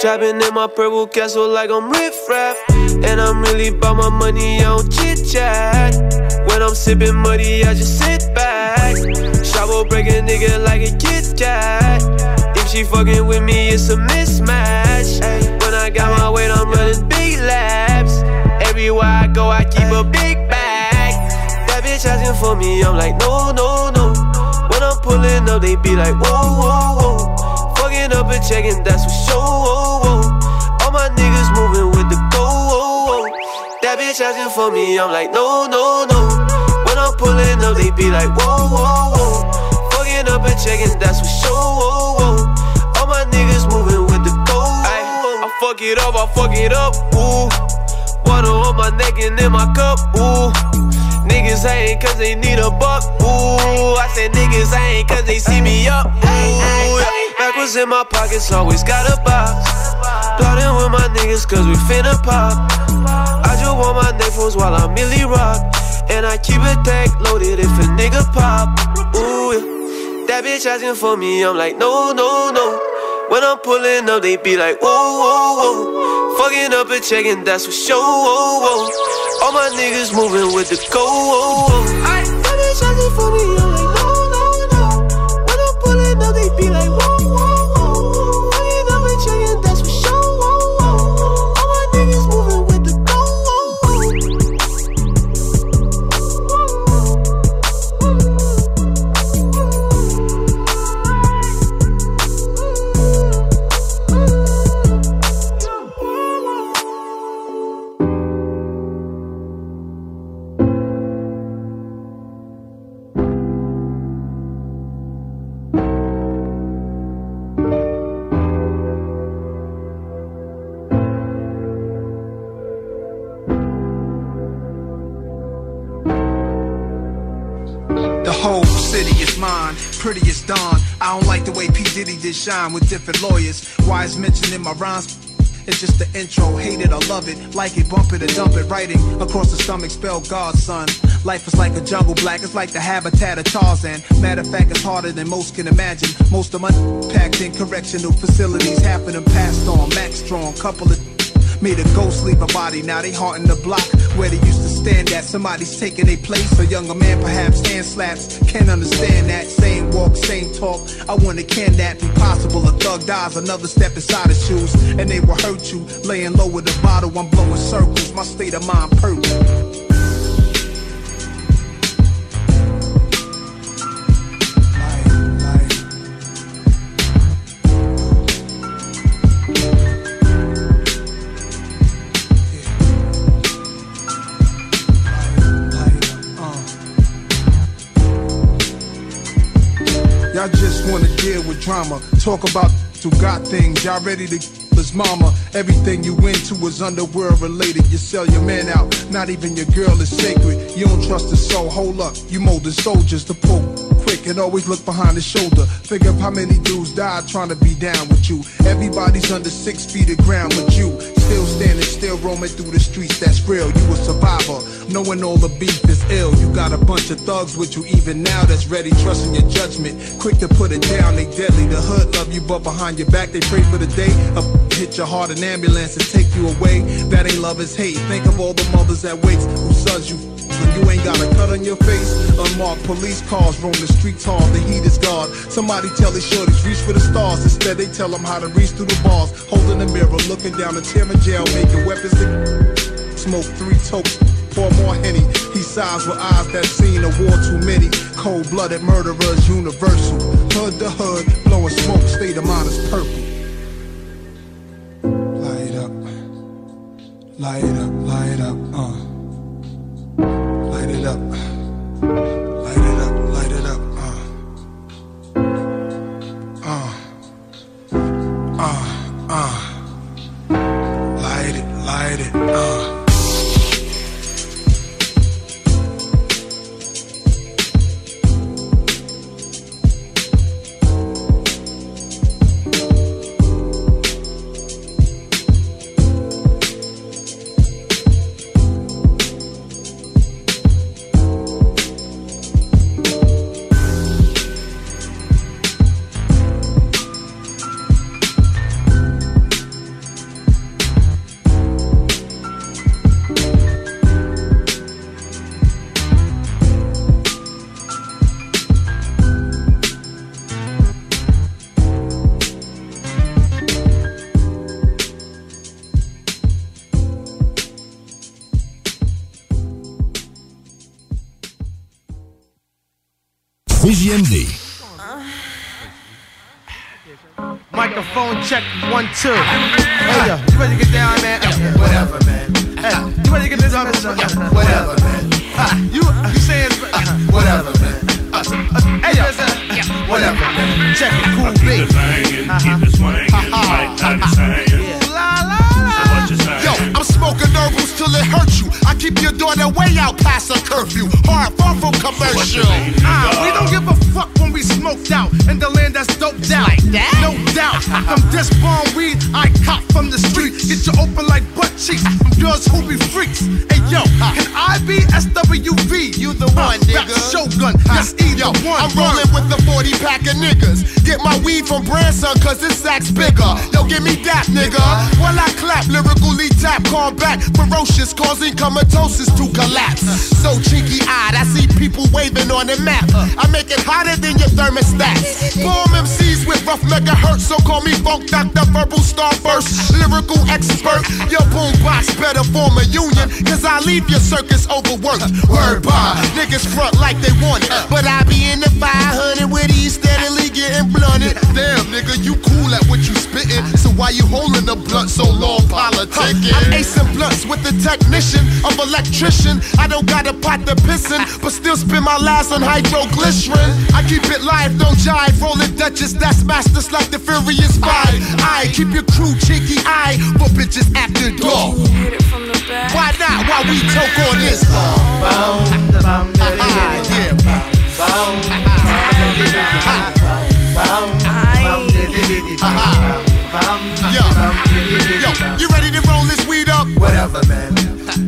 Trapping in my purple castle like I'm Riff Raff. And I'm really about my money, I don't chit chat. When I'm sipping muddy, I just sit back. Shovel break a nigga like a Kit Kat. If she fucking with me, it's a mismatch. When I got my weight, I'm running big laps. Everywhere I go, I keep a big bag. That bitch asking for me, I'm like, no, no, no. When I'm pulling up, they be like, whoa, whoa, whoa. Fucking up and checking, that's for sure. Niggas moving with the go. Whoa, whoa. That bitch asking for me, I'm like, no, no, no. When I'm pulling up, they be like, whoa, whoa, whoa. Fucking up and checking, that's for sure. Whoa, whoa. All my niggas moving with the go. Oh, ay, I fuck it up, I fuck it up. Ooh. Water on my neck and in my cup. Ooh. Niggas ain't cause they need a buck. Ooh, I said niggas ain't cause they see me up. Ooh. Backwards in my pockets, always got a box. Plotting with my niggas cause we finna pop. I just want my nephews while I'm Millie Rock. And I keep a tag loaded if a nigga pop. Ooh, yeah. That bitch asking for me, I'm like, no, no, no. When I'm pulling up, they be like, whoa, whoa, whoa. Fucking up and checking, that's for sure. Whoa, whoa. All my niggas moving with the go. Whoa, whoa.
Shine with different lawyers. Why is mentioned in my rhymes? It's just the intro, hate it or love it, like it, bump it or dump it. Writing across the stomach, spell God, son. Life is like a jungle black, it's like the habitat of Tarzan. Matter of fact, it's harder than most can imagine. Most of my packed in correctional facilities, half of them passed on. Max strong, couple of Made a ghost leave a body, now they haunting the block where they used to stand at. Somebody's taking their place, a younger man perhaps hand slaps. Can't understand that. Same walk, same talk. I wonder, can that be possible? A thug dies, another step inside his shoes, and they will hurt you. Laying low with a bottle, I'm blowing circles. My state of mind perfect. Talk about who got things. Y'all ready to his mama. Everything you into is underworld related. You sell your man out. Not even your girl is sacred. You don't trust the soul. Hold up. You molded soldiers to pull quick and always look behind the shoulder. Figure how many dudes died trying to be down with you. Everybody's under six feet of ground with you. Still standing, still roaming through the streets. That's real. You a survivor. Knowing all the beef is ill. You got a bunch of thugs with you even now that's ready, trusting your judgment. Quick to put it down, they deadly. The hood love you, but behind your back they pray for the day. Up hit your heart an ambulance and take you away. That ain't love, is hate. Think of all the mothers that waits who sons you when you ain't got a cut on your face. Unmarked police cars roam the streets hard. The heat is gone. Somebody tell these shorties reach for the stars. Instead they tell them how to reach through the bars. Holding the mirror, looking down the tear in jail, making weapons. Smoke three tokes. Pour more henny. He sighs with eyes that seen a war too many. Cold-blooded murderers, universal. Hood to hood, blowing smoke. State of mind is purple. Light up, light up, light up, uh. Light it up,
one two. Hey yo, you ready to get down, man? Whatever, man. Hey, you ready to get this on? Whatever, man. You uh, you saying uh, whatever, man. Uh, hey yo, whatever, man. Check it, cool beat.
Keep it swinging like that
Yo, I'm smoking herbals till it hurts you. I keep your daughter way out past her curfew. Hard, far from commercial.
Ah, we don't give a fuck when we smoked out in the land From this bomb weed, I cop from the street. Get you open like butt cheeks from girls who be freaks. Hey yo, can I be SWV?
You the one, uh, nigga.
Shogun, yes, either one.
I'm rolling with the 40 pack of niggas. Get my weed from Branson, cause this sack's bigger. Yo, give me that, nigga. While I clap, lyrically tap, call back, ferocious, causing comatosis to collapse. So cheeky eyed, I see people waving on the map. I make it hotter than your thermostats. Bomb MCs with rough megahertz, so call me Funk Doctor, verbal starburst, lyrical expert. Your boombox better form a union, cause I leave your circus overworked. Word by niggas front like they want it, but I be in the 500 with these steadily getting blunted. Damn, nigga, you cool at what you spitting, so why you holding the blunt so long, politicking? I'm acing blunts with the technician of electrician. I don't got a pot to pissin', but still spend my last on hydroglycerin. I keep it live, don't jive. Rolling Duchess, that's masters like the Furious Five. I keep your crew cheeky eye for bitches after dark. Why not? Why we choke on this. Yo, yo, you ready to roll this weed up?
Whatever, man.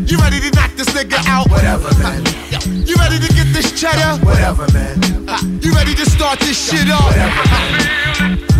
You ready to knock this nigga out?
Whatever, man.
You ready to get this cheddar?
Whatever, man.
Uh, you ready to start this shit up? I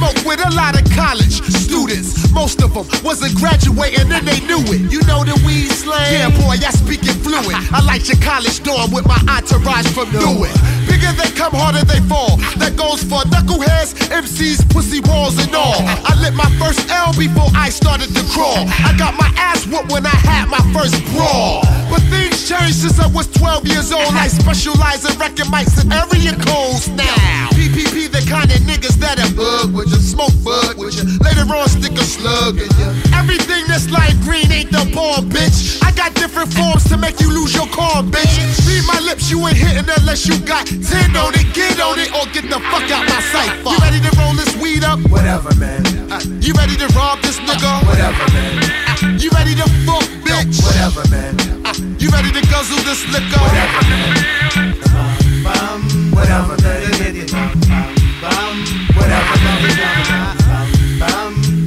smoke with a lot of college students. Most of them wasn't graduating and they knew it. You know the weed slang? Yeah, boy, I speak it fluid. I like your college dorm with my entourage from Newark. Bigger they come, harder they fall. That goes for knuckleheads, MCs, pussy walls, and all. I lit my first L before I started to crawl. I got my ass whooped when I had my first brawl. But things changed since I was 12 years old. I specialize in wrecking mics and area codes now. PPP, the kind of niggas that are bug with you, smoke bug with you. Later on, stick a slug in you. Everything that's light green ain't the ball, bitch. I got different forms to make you lose your car, bitch. Read my lips, you ain't hitting unless you got 10 on it. Get on it or get the fuck out my sight. You ready to roll this weed up?
Whatever, man.
Uh, you ready to rob this nigga?
Whatever, man.
You ready to fuck, bitch?
Whatever, man.
You ready to guzzle this liquor?
Whatever, man. Whatever, man. Whatever, man.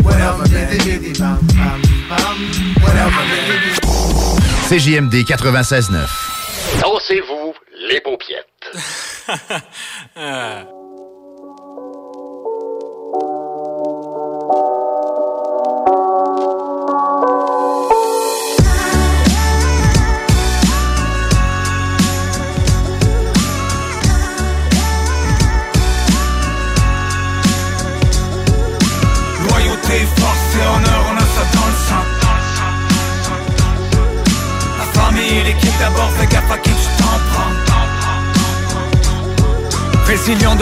Whatever, man. Whatever, man.
CJMD 96.9. Dansez-vous les paupiètes.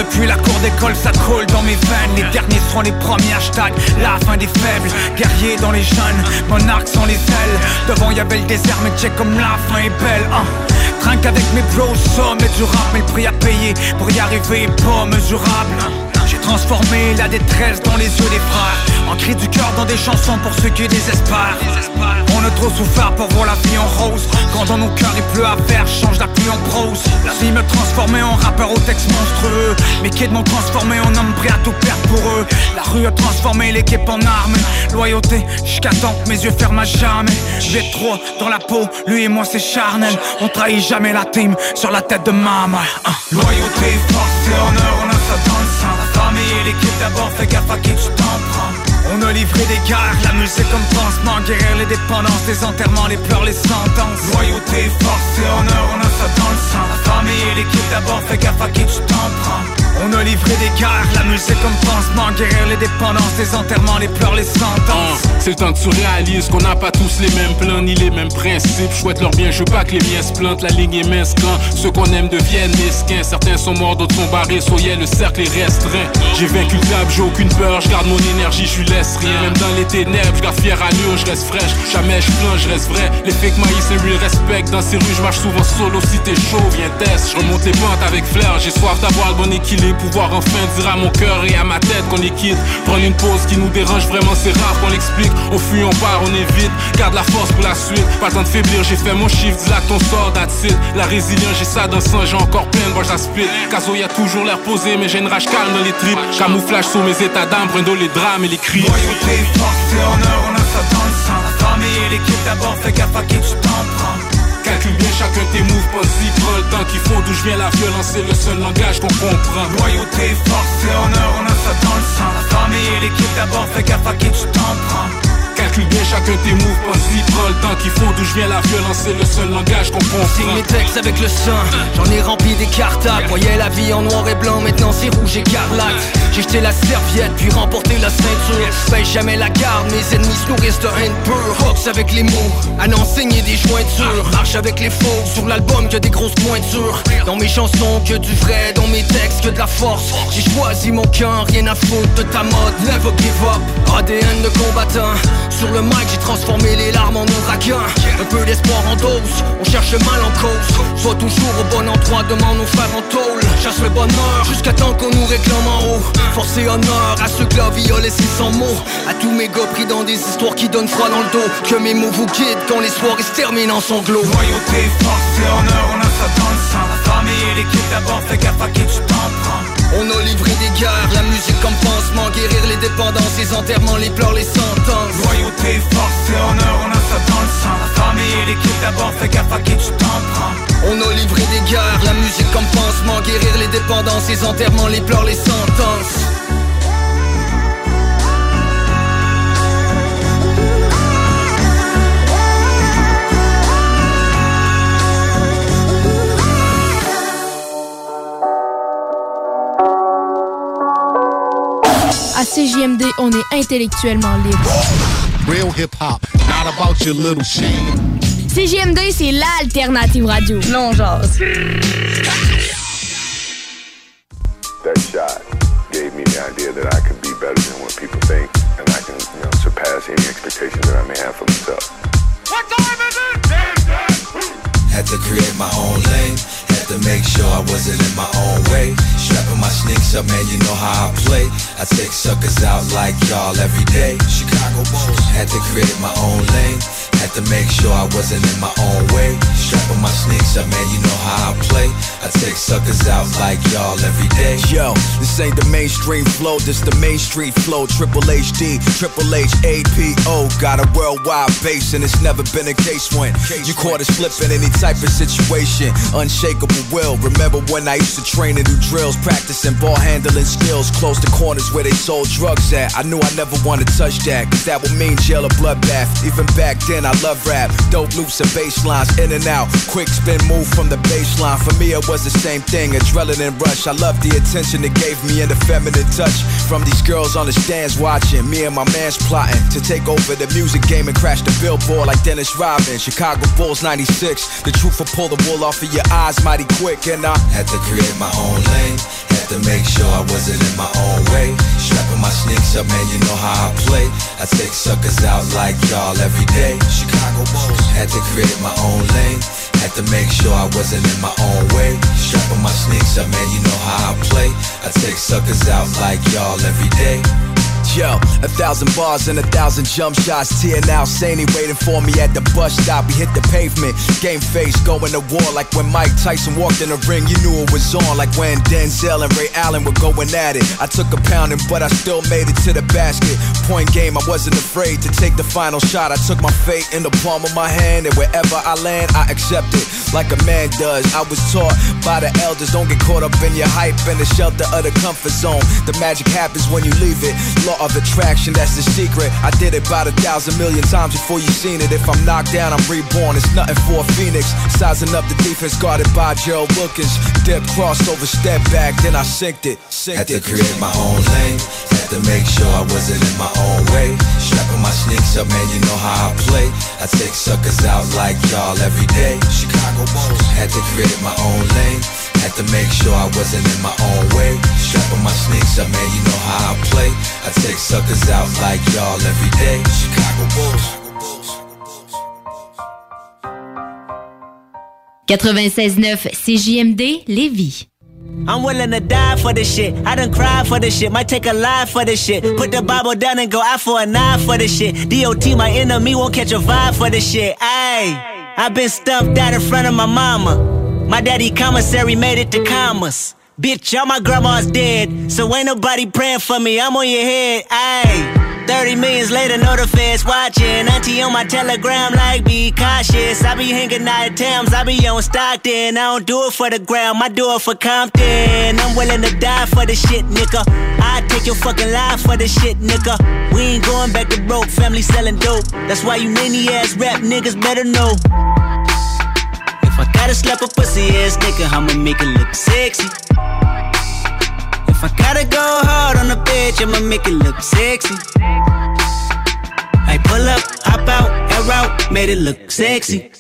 depuis la cour d'école, ça coule dans mes veines. Les derniers seront les premiers hashtags La fin des faibles, guerriers dans les jeunes Monarques sont les ailes. Devant y'avait le désert mais check comme la fin est belle hein. Trinque avec mes bros, sommet du rap Mais le prix à payer pour y arriver est pas mesurable J'ai transformé la détresse dans les yeux des frères. En cri du cœur dans des chansons pour ceux qui désespèrent Trop souffert pour voir la vie en rose. Quand dans nos cœurs il pleut à faire, change la pluie en prose. La vie me transformait en rappeur au texte monstrueux. Mes kids m'ont transformé en homme prêt à tout perdre pour eux. La rue a transformé l'équipe en arme Loyauté, jusqu'à temps que mes yeux ferment à jamais. J'ai trop dans la peau, lui et moi c'est charnel. On trahit jamais la team sur la tête de maman Hein. Loyauté, force et honneur, on a ça dans le sang. La famille l'équipe d'abord, fais gaffe à qui tu t'en prends on a livré des guerres, la musique comme pansement Guérir les dépendances, les enterrements, les pleurs, les sentences. Loyauté, force et honneur, on a ça dans le sang. La famille et l'équipe d'abord, fais gaffe à qui tu t'en prends
On a livré des guerres, la musique comme pansement Guérir les dépendances, les enterrements, les pleurs, les sentences.
C'est le temps que tu réalises qu'on n'a pas tous les mêmes plans Ni les mêmes principes, chouette leur bien, je veux pas que les miens se plantent La ligne est mince quand ceux qu'on aime deviennent mesquins. Certains sont morts, d'autres sont barrés, soyez le cercle est restreint. J'ai vaincu le diable, j'ai aucune peur, je garde mon énergie, je lui laisse rien. Même dans les ténèbres, je garde fier allure, je reste fraîche. Jamais je plains, je reste vrai. Les fake maïs, les real respect Dans ces rues, je marche souvent solo. Si t'es chaud, viens test, je remonte les pentes avec flair J'ai soif d'avoir le bon équilibre Pouvoir enfin dire à mon cœur et à ma tête qu'on est quitte. Prendre une pause qui nous dérange vraiment c'est rare qu'on l'explique. On fuit, on part, on évite. Garde la force pour la suite. Pas le temps de faiblir, j'ai fait mon chiffre Dis là ton sort that's. La résilience j'ai ça dans le sang J'ai encore plein de à Caso y a toujours l'air posé Mais j'ai une rage calme dans les tripes. Camouflage sur mes états d'âme Brindle les drames et les cris.
Loyauté, force et honneur, on a ça dans le sang. La famille et l'équipe d'abord, fais gaffe à qui tu t'en prends
chacun tes moves, pas si prends le temps qu'il faut D'où je viens la violence, c'est le seul langage qu'on comprend.
Loyauté, force et honneur, on a ça dans le sang. La famille et l'équipe d'abord, fais gaffe à qui tu t'en prends
Calcule bien chacun tes moves, pas si prends le temps qu'il faut. D'où je viens la violence, c'est le seul langage qu'on comprend.
Signe mes textes avec le sang, j'en ai rempli des cartables. Voyais la vie en noir et blanc, maintenant c'est rouge écarlate. J'ai jeté la serviette, puis remporté la ceinture. Fais jamais la garde, mes ennemis se nourrissent de haine pure. Boxe avec les mots, à n'enseigner des jointures. Marche avec les faux, sur l'album que des grosses pointures. Dans mes chansons, que du vrai, dans mes textes, que de la force. J'ai choisi mon cœur, rien à foutre de ta mode. Never give up, ADN de combattant sur le mic, j'ai transformé les larmes en ouragan Un peu d'espoir en dose, on cherche le mal en cause. Sois toujours au bon endroit, demande nos frères en tôle. Chasse le bonheur, jusqu'à temps qu'on nous réclame en haut. Force et honneur à ceux que la vie a laissé sans mots. À tous mes gars pris dans des histoires qui donnent froid dans le dos. Que mes mots vous quittent quand les soirées se terminent en sanglots.
Loyauté, force et honneur, on a ça dans le sang La famille et l'équipe d'abord, fais gaffe à qui tu t'en prends.
On a livré des guerres, la musique comme pansement Guérir les dépendances, les enterrements, les pleurs, les sentences
Loyauté, force et honneur, on a ça dans le sang. La famille et l'équipe d'abord, fais gaffe à qui tu t'en prends.
On a livré des guerres, la musique comme pansement Guérir les dépendances, les enterrements, les pleurs, les sentences
CJMD, on est intellectuellement libre.
Real hip hop, not about your little shit.
CJMD, c'est l'alternative radio. Non, jase.
That shot gave me the idea that I could be better than what people think, and I can, you know, surpass any expectations that I may have for myself.
What time is it?
Had to create my own lane. Make sure I wasn't in my own way. Strapping my sneaks up, man, you know how I play. I take suckers out like y'all every day. Chicago Bulls. Had to create my own lane. Had to make sure I wasn't in my own way. Strapping my sneaks up, man, you know how I play. I take suckers out like y'all every day.
Yo, this ain't the mainstream flow, this the main street flow. Triple HD, Triple H, APO. Got a worldwide base, and it's never been a case when you caught a slip in any type of situation. Unshakable will. Remember when I used to train and do drills, practicing ball handling skills. Close to corners where they sold drugs at. I knew I never wanted to touch that, cause that would mean jail or bloodbath. Even back then, I love rap. Dope loops and bass lines, in and out. Quick spin move from the baseline. For me, it was the same thing, adrenaline rush. I love the attention it gave me and the feminine touch. From these girls on the stands watching, me and my man's plotting to take over the music game and crash the billboard like Dennis Rodman. Chicago Bulls 96. The truth will pull the wool off of your eyes mighty quick, and I
had to create my own lane. Had to make sure I wasn't in my own way. Strapping my sneaks up, man, you know how I play. I take suckers out like y'all every day. Chicago Bulls. Had to create my own lane. Had to make sure I wasn't in my own way. Strapping my sneaks up, man, you know how I play. I take suckers out like y'all every day.
Yo, a thousand bars and a thousand jump shots. Tia now Saney waiting for me at the bus stop. We hit the pavement, game face, going to war like when Mike Tyson walked in the ring. You knew it was on, like when Denzel and Ray Allen were going at it. I took a pounding, but I still made it to the basket. Point game, I wasn't afraid to take the final shot. I took my fate in the palm of my hand, and wherever I land, I accept it like a man does. I was taught by the elders, don't get caught up in your hype and the shelter of the comfort zone. The magic happens when you leave it. Law of attraction, that's the secret. I did it about a thousand million times before you seen it. If I'm knocked down, I'm reborn. It's nothing for a phoenix. Sizing up the defense guarded by Gerald Wilkins. Dip crossed over, step back, then I synced it. Synced
Had to
it.
create my own lane. Had to make sure I wasn't in my own way. Strapping my sneaks up, man, you know how I play. I take suckers out like y'all every day. Chicago Bulls. Had to create my own lane. Had to make sure I wasn't in my own way. Strapping my sneaks up, man, you know how I play. I take suckers out like y'all every day. Chicago Bulls.
96.9 CJMD Lévis.
I'm willing to die for this shit. I done cried for this shit. Might take a life for this shit. Put the Bible down and go out for a knife for this shit. DOT, my enemy, won't catch a vibe for this shit. Ayy, i been stumped out in front of my mama. My daddy commissary made it to commas. Bitch, all my grandma's dead. So ain't nobody praying for me. I'm on your head. Ayy. 30 millions later, know the watching. Auntie on my telegram, like, be cautious. I be hanging out at Thames, I be on Stockton. I don't do it for the gram, I do it for Compton. I'm willing to die for the shit, nigga. I take your fucking life for the shit, nigga. We ain't going back to broke, family selling dope. That's why you many ass rap niggas better know. I gotta slap a pussy ass nigga, I'ma make it look sexy. If I gotta go hard on the bitch, I'ma make it look sexy. I pull up, hop out, air out, made it look sexy.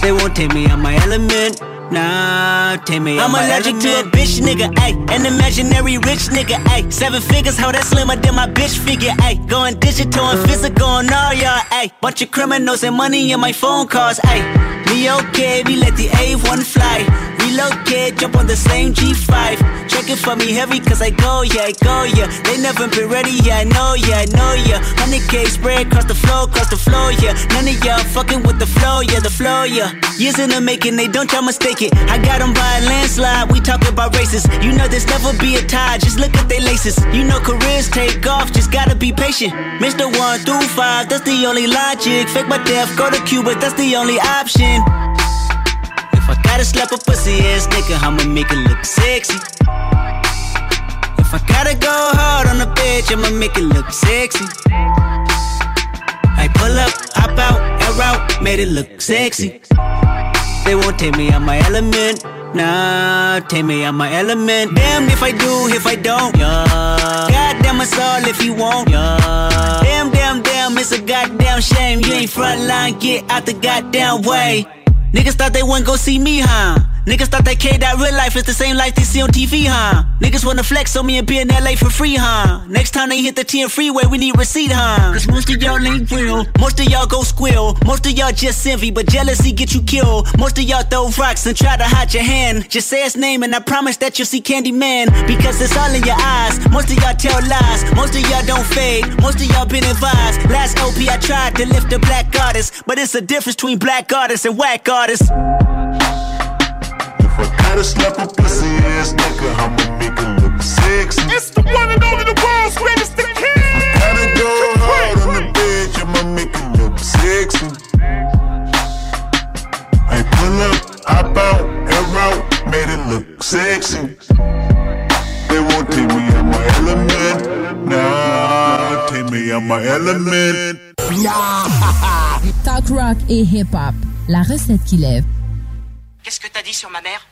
They won't take me out my element. Nah, take me I'm allergic to a bitch nigga, ayy. An imaginary rich nigga, ayy. Seven figures, how that slimmer than my bitch figure, ayy. Going digital and physical on all y'all, ayy. Bunch of criminals and money in my phone calls, ayy. Me okay, we let the A1 fly. Relocate, jump on the same G5. Check it for me heavy, cause I go, yeah, I go, yeah. They never been ready, yeah, I know, yeah, I know, yeah. 100k spread across the floor, across the floor, yeah. None of y'all fucking with the flow, yeah, the flow, yeah. Years in the making, they don't try mistake it. I got them by a landslide, we talk about races. You know there's never be a tie, just look at they laces. You know careers take off, just gotta be patient. Mr. 1 through 5, that's the only logic. Fake my death, go to Cuba, that's the only option. Gotta slap a pussy ass nigga, I'ma make it look sexy. If I gotta go hard on a bitch, I'ma make it look sexy. I pull up, hop out, air out, made it look sexy. They won't take me out my element. Nah, take me out my element. Damn if I do, if I don't. Yeah. Goddamn us all if you won't. Yeah. Damn, damn, damn, it's a goddamn shame. You ain't front line, get out the goddamn way. Niggas thought they wouldn't go see me, huh? Niggas thought that K that real life is the same life they see on TV, huh? Niggas wanna flex on me and be in LA for free, huh? Next time they hit the 10 freeway, we need receipt, huh? Cause most of y'all ain't real. Most of y'all go squill. Most of y'all just envy, but jealousy get you killed. Most of y'all throw rocks and try to hide your hand. Just say his name and I promise that you'll see Candyman. Because it's all in your eyes. Most of y'all tell lies. Most of y'all don't fade. Most of y'all been advised. Last OP I tried to lift a black artist. But it's a difference between black artists and whack artists.
Gotta slap a pussy ass nigga, I'ma make it look sexy. It's the one and only the world's greatest the king. Gotta go hard on the bitch, I'ma make it look sexy. I pull up, hop out, air out, made it look sexy. They won't take me out my element, nah, take me out my element.
Talk rock et hip-hop, la recette qui lève.
Qu'est-ce que t'as dit sur ma mère?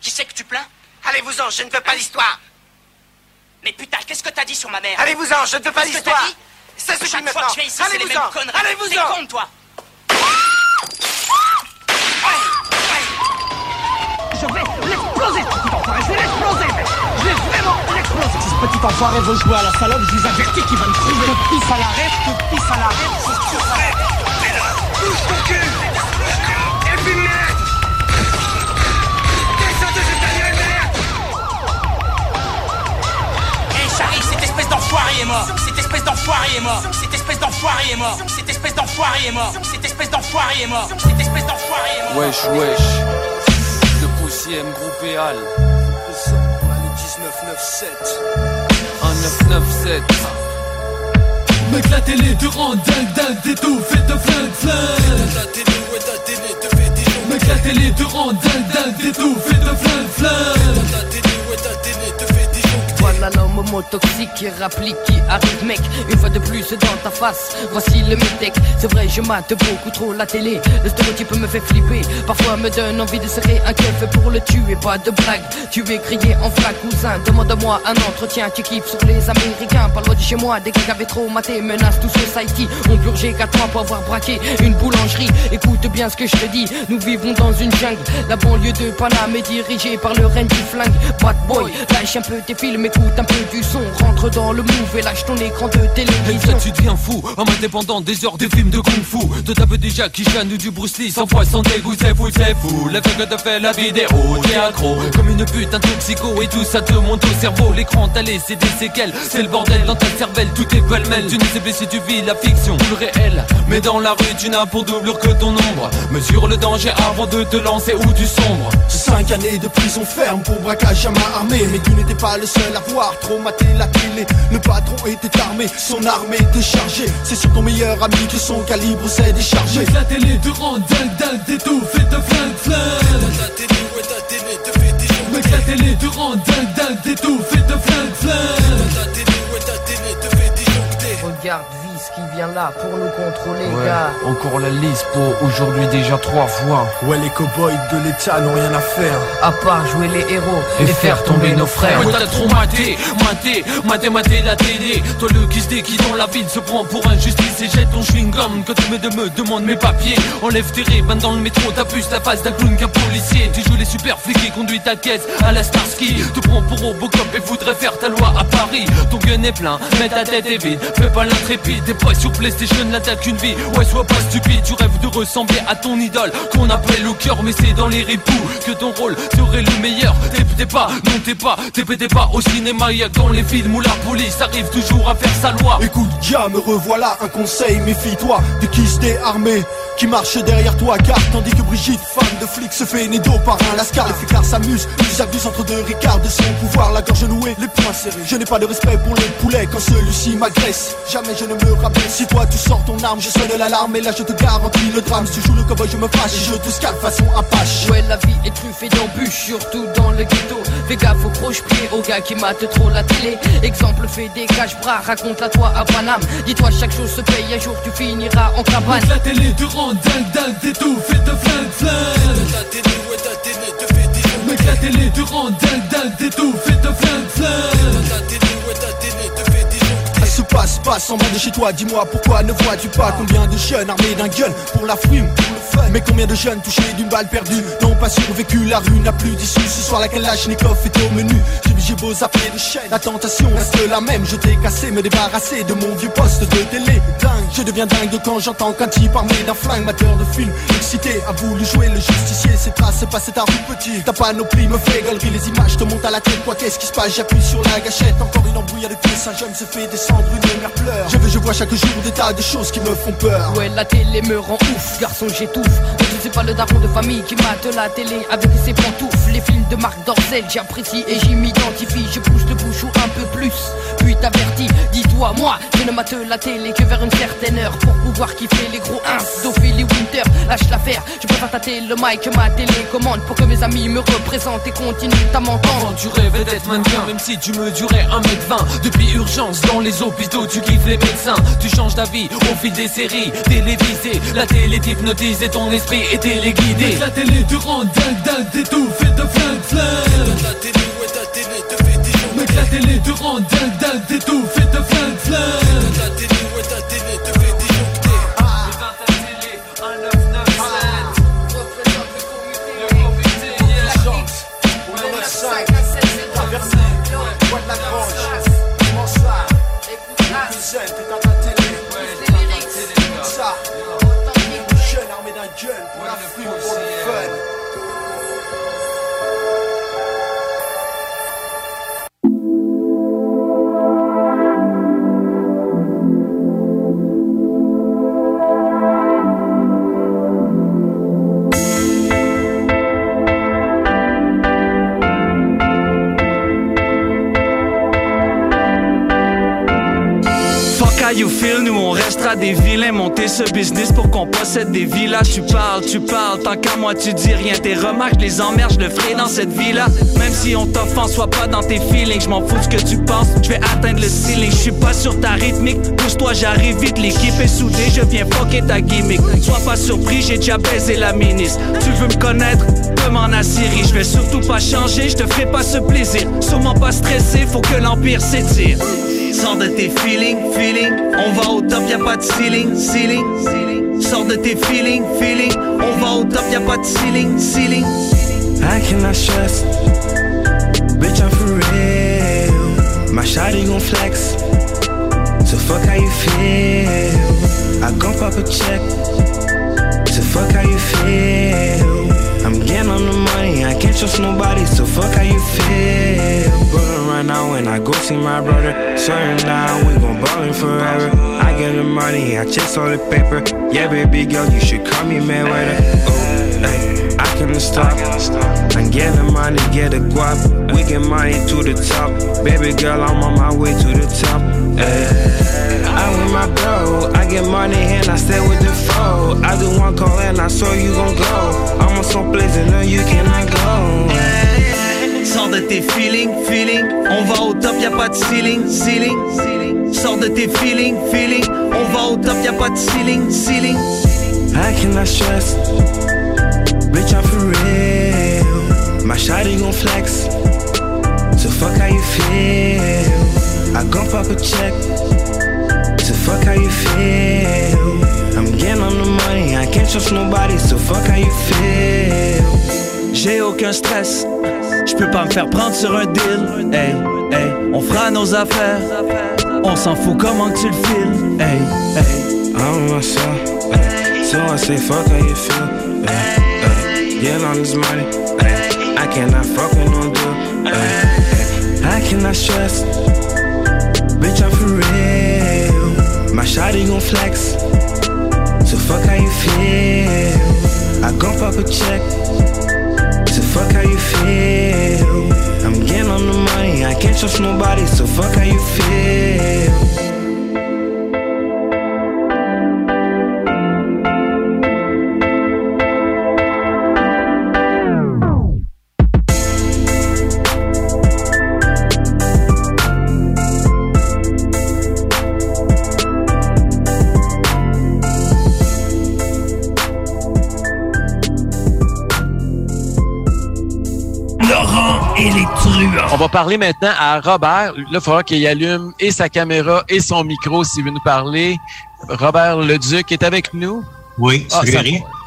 Qui c'est que tu plains? Allez-vous-en, je ne veux pas l'histoire Mais putain, qu'est-ce que t'as dit sur ma mère?
Allez-vous-en, je ne veux pas
Qu'est-ce que
l'histoire.
t'as dit?
C'est ce
Chaque
qui
fois que je viens ici, c'est les mêmes
Allez-vous-en.
conneries
Allez-vous-en.
T'es con, toi
Je vais l'exploser, ce petit enfoiré. Je vais l'exploser, mec. Je vais vraiment l'exploser. Si ce petit enfoiré veut jouer à la salope, je vous avertis qu'il va me trouver. Je te pisse à l'arrêt, je te pisse à l'arrêt. C'est ce que. T'es là. Bouge ton cul.
D'enfoiré est mort Cette espèce d'enfoiré est mort Cette espèce d'enfoiré est mort Cette espèce d'enfoiré est mort Cette espèce d'enfoiré est mort Cette espèce d'enfoiré est mort
Wesh, wesh. Le poussième groupe et Al. 1997.
Mec, la télé te rend dingue, dingue, d'étouffe et de flingue, flingue. Mec, la télé te rend dingue, dingue, d'étouffe et de flingue, flingue.
L'homme homo toxique rapplique qui arrive mec. Une fois de plus dans ta face Voici le mythique. C'est vrai je mate beaucoup trop la télé. Le stéréotype me fait flipper. Parfois me donne envie de serrer un keuf pour le tuer. Pas de blague Tu es crié en flac cousin. Demande-moi un entretien Tu kiffes sur les américains. Parle-moi de chez moi Des gars avaient trop maté. Menace tout society On purgé qu'à toi pour avoir braqué Une boulangerie. Écoute bien ce que je te dis. Nous vivons dans une jungle. La banlieue de Paname est dirigée par le reine du flingue. Bad boy Lâche un peu tes films Écoute un peu du son Rentre dans le move Et lâche ton écran de télévision.
Tu deviens fou En indépendant des heures de films de kung fu. Te tape déjà qui ou du Bruce Lee Sans fois sans dégoût c'est fou c'est fou. Fait que te fait la vidéo T'es accro. Comme une pute un toxico Et tout ça te monte au cerveau. L'écran t'a laissé des séquelles C'est le bordel dans ta cervelle Tout est pêle-mêle. Tu ne sais plus si tu vis la fiction ou le réel. Mais dans la rue tu n'as pour doublure que ton ombre. Mesure le danger avant de te lancer ou du sombre.
Cinq années de prison ferme pour braquage à main armée. Mais tu n'étais pas le seul à voir traumaté la télé. Le patron était armé, son armée était chargée. C'est sur ton meilleur ami que son calibre s'est déchargé.
Mais la télé te rend dingue dingue d'étouffe et te flingue flingue. Ta télé, ouais ta télé te fait des Mais la télé te rend dingue dingue d'étouffe et te flingue flingue. Ta télé, ouais ta télé te fait disjoncter
Regarde qui vient là pour nous contrôler,
ouais,
gars.
Encore la liste pour aujourd'hui déjà trois fois.
Ouais, les cowboys de l'état n'ont rien à faire.
À part jouer les héros et, faire tomber nos frères.
Ouais, t'as trop maté, maté, maté, maté la télé. Toi, le qui dans la ville se prend pour injustice et jette ton chewing-gum. Quand tu me, de me demandes mes papiers, enlève tes rébans dans le métro. T'as plus la face d'un clown qu'un policier. Tu joues les super flics et conduis ta caisse à la Starsky. Te prends pour Robocop et voudrais faire ta loi à Paris. Ton gun est plein, mais ta tête est vide. Fais pas l'intrépide, t'es pas sur PlayStation l'attaque une vie. Ouais sois pas stupide tu rêves de ressembler à ton idole. Qu'on appelle au cœur mais c'est dans les ripoux Que ton rôle serait le meilleur. T'es pas, non pas, t'es pas au cinéma. Y'a dans les films où la police arrive toujours à faire sa loi.
Écoute Dia me revoilà un conseil. Méfie-toi de qui se armé qui marche derrière toi. Car tandis que Brigitte, femme de flic, se fait nédo par un lascar. Les flicards s'amusent, ils abusent entre deux ricards de son pouvoir, la gorge nouée, les poings serrés. Je n'ai pas de respect pour le poulet quand celui-ci m'agresse. Jamais je ne me rappelle si toi tu sors ton arme, je sonne l'alarme et là je te garantis le drame. Si tu joues le cowboy, je me fâche et je te scale façon Apache.
Ouais, la vie est truffée d'embûches, surtout dans le ghetto. Fais gaffe aux croche-pieds, aux gars qui matent trop la télé. Exemple fait des cache-bras, raconte la toi à Paname. Dis-toi, chaque chose se paye, un jour tu finiras en cabane.
La télé te rend dingue dingue d'étouffe et te flingue flingue Ta télé ouais ta télé te fait des Mec la télé te rend dingue et te flingue flingue
se passe, en bas de chez toi, dis-moi pourquoi ne vois-tu pas combien de jeunes armés d'un gun pour la frume, pour le fun. Mais combien de jeunes touchés d'une balle perdue n'ont pas survécu, la rue n'a plus d'issue. Ce soir la Kalachnikov est au menu, j'ai beau zapper les chaînes. La tentation reste la même, je t'ai cassé, me débarrasser de mon vieux poste de télé. Dingue, je deviens dingue quand j'entends qu'un type armé d'un flingue Mateur de film, excité, a voulu jouer le justicier. C'est traces, passer ta rue petit, ta panoplie me fait galerie. Les images te montent à la tête, quoi qu'est-ce qui se passe, j'appuie sur la gâchette. Encore une embrouille de pièces, un jeune se fait descendre Je veux, je vois chaque jour des tas de choses qui me font peur.
Ouais la télé me rend ouf, garçon j'étouffe Je sais pas le daron de famille qui mate la télé. Avec ses pantoufles Les films de Marc Dorcel j'apprécie et j'y m'identifie. Je pousse le bouchon un peu plus, puis t'avertis Dis-toi moi, je ne mate la télé que vers une certaine heure. Pour pouvoir kiffer les gros ins d'Ophélie Winter Lâche l'affaire, je préfère tâter le mic ma télécommande Pour que mes amis me représentent et continuent à m'entendre.
Tu rêvais d'être mannequin même si tu me durais 1m20 Depuis urgence dans les hôpitaux tu kiffes les médecins. Tu changes d'avis au fil des séries télévisées. La télé t'hypnotise et ton esprit est téléguidé La télé te rend dingue dingue et de flingue flingue. La télé ouais ta télé te fait des Mec la télé dingue dingue et de flingue flingue. La télé ouais ta télé te fait
nous on restera des vilains. Monter ce business pour qu'on possède des villas. Tu parles, tu parles, tant qu'à moi tu dis rien. Tes remarques, les emmerdes, je le ferai dans cette vie-là. Même si on t'offense, sois pas dans tes feelings. Je m'en fous ce que tu penses, je vais atteindre le ceiling. Je suis pas sur ta rythmique, pousse-toi, j'arrive vite. L'équipe est soudée, je viens fucker ta gimmick. Sois pas surpris, j'ai déjà baisé la ministre. Tu veux me connaître, demande à Siri. Je vais surtout pas changer, je te ferai pas ce plaisir. Sûrement pas stressé, faut que l'empire s'étire. Sors de tes feelings, feelings. On va au top, y pas de ceiling, ceiling. Sors de tes feelings, feelings. On va au top, y a pas de ceiling, ceiling.
I cannot stress. Bitch, I'm for real. My shawty gon' flex. So fuck how you feel. I gon' pop a check. So fuck how you feel. I'm getting on the money, I can't trust nobody, so fuck how you feel. But right now when I go see my brother, swearing now we gon' ballin' forever. I get the money, I chase all the paper. Yeah, baby girl, you should call me Mayweather. Oh, hey, I can't stop. I'm getting money, get a guap. We get money to the top. Baby girl, I'm on my way to the top. Hey, I with my bro, I get money and I stay with the foe. I do one call and I saw you gon' go. I'm on some place and know you cannot go.
Sors de tes feelings, feelings. On va au top, y a pas de ceiling, ceiling. Sors de tes feelings, feelings. On va au top, y a pas de ceiling, ceiling.
I cannot stress. Bitch, I'm for real. My shawty gon' flex. So fuck how you feel. I gon' pop a check. So fuck how you feel. I'm getting on the money, I can't trust nobody. So fuck how you feel.
J'ai aucun stress. Je peux pas me faire prendre sur un deal. Hey, hey, on fera nos affaires. On s'en fout comment tu le files. Hey, hey.
I don't myself. Ay. So I say fuck how you feel. Ay. Ay. Get on this money. Ay. I cannot fuck with no dude. Ay. Ay. I cannot stress. Bitch, I'm for real. My shawty gon' flex. So fuck how you feel. I gon' pop a check. Nobody. So fuck how
parler maintenant à Robert. Là, il faudra qu'il allume et sa caméra et son micro s'il veut nous parler. Robert Leduc est avec nous.
Oui,
Ah, ça-.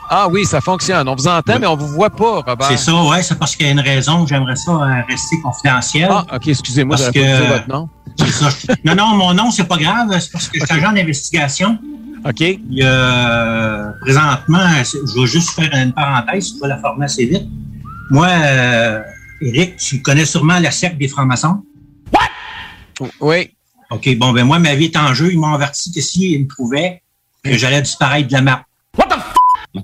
Ah oui, ça fonctionne. On vous entend, mais on vous voit pas, Robert.
C'est ça, ouais, c'est parce qu'il y a une raison. J'aimerais ça euh, rester confidentiel.
Ah, OK, excusez-moi,
Parce
pas
que-
dit votre nom.
Ça. Non, non, mon nom, c'est pas grave. C'est parce que je suis agent d'investigation.
OK.
A, présentement, je vais juste faire une parenthèse, tu vas la former assez vite. Moi, euh, Eric, tu connais sûrement la secte des francs-maçons?
Oui.
OK, bon, ben moi, ma vie est en jeu. Ils m'ont averti que s'ils me trouvaient, que j'allais disparaître de la map.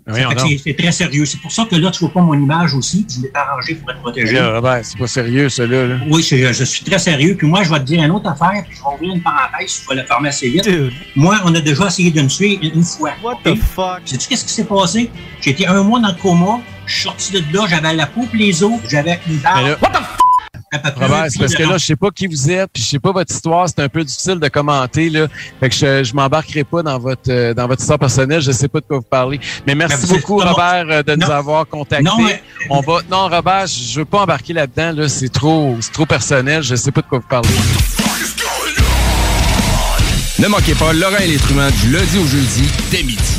Fait que
donc.
C'est c'est très sérieux. C'est pour ça que là, tu vois pas mon image aussi. Je l'ai arrangé pour être protégé.
Là, Robert, c'est pas sérieux, ça, là.
Oui, je, je suis très sérieux. Puis moi, je vais te dire une autre affaire, puis je vais ouvrir une parenthèse, tu vas la fermer assez vite. Moi, on a déjà essayé de me tuer une, une fois. What the fuck? Sais-tu qu'est-ce qui s'est passé? J'ai été un mois dans le coma, je suis sorti de là, j'avais la peau et les os, j'avais une barbe. What the un
Robert, c'est parce que là, je sais pas qui vous êtes, puis je sais pas votre histoire, c'est un peu difficile de commenter, là. Fait que je, je m'embarquerai pas dans votre euh, dans votre histoire personnelle, je sais pas de quoi vous parlez. Mais merci
Mais vous êtes
beaucoup, Robert, euh, de nous avoir contactés.
Non, mais-
On va. Non, Robert, je je veux pas embarquer là-dedans, là. C'est trop, c'est trop personnel, je sais pas de quoi vous parlez.
Ne manquez pas Laurent et les du lundi au jeudi dès midi.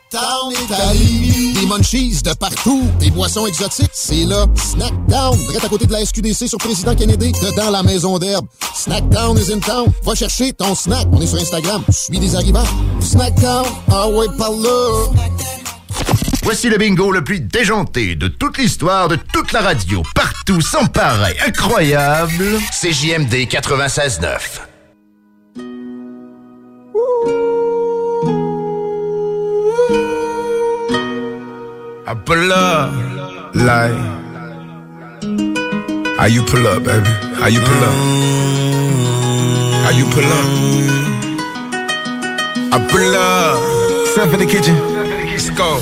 Snackdown. Des munchies de partout. Des boissons exotiques, c'est là. Snackdown, direct à côté de la SQDC sur Président Kennedy, dedans la maison d'herbe. Snackdown is in town. Va chercher ton snack. On est sur Instagram. Suis des arrivants. Snackdown, ah ouais, par là.
Voici le bingo le plus déjanté de toute l'histoire de toute la radio, partout sans pareil, incroyable. C'est JMD 96.9.
I pull up like how you pull up, baby? How you pull up? How you pull up? I pull up. Step in the kitchen. Let's go.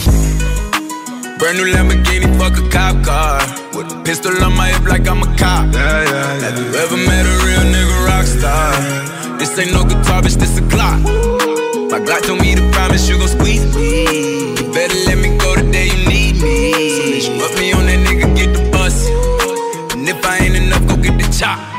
Brand new Lamborghini, fuck a cop car. With a pistol on my hip like I'm a cop. Yeah, yeah, yeah. Have you ever met a real nigga rock star? This ain't no guitar, bitch, this a Glock. My Glock told me to promise you gon' squeeze me. You better let me go the day you at the top.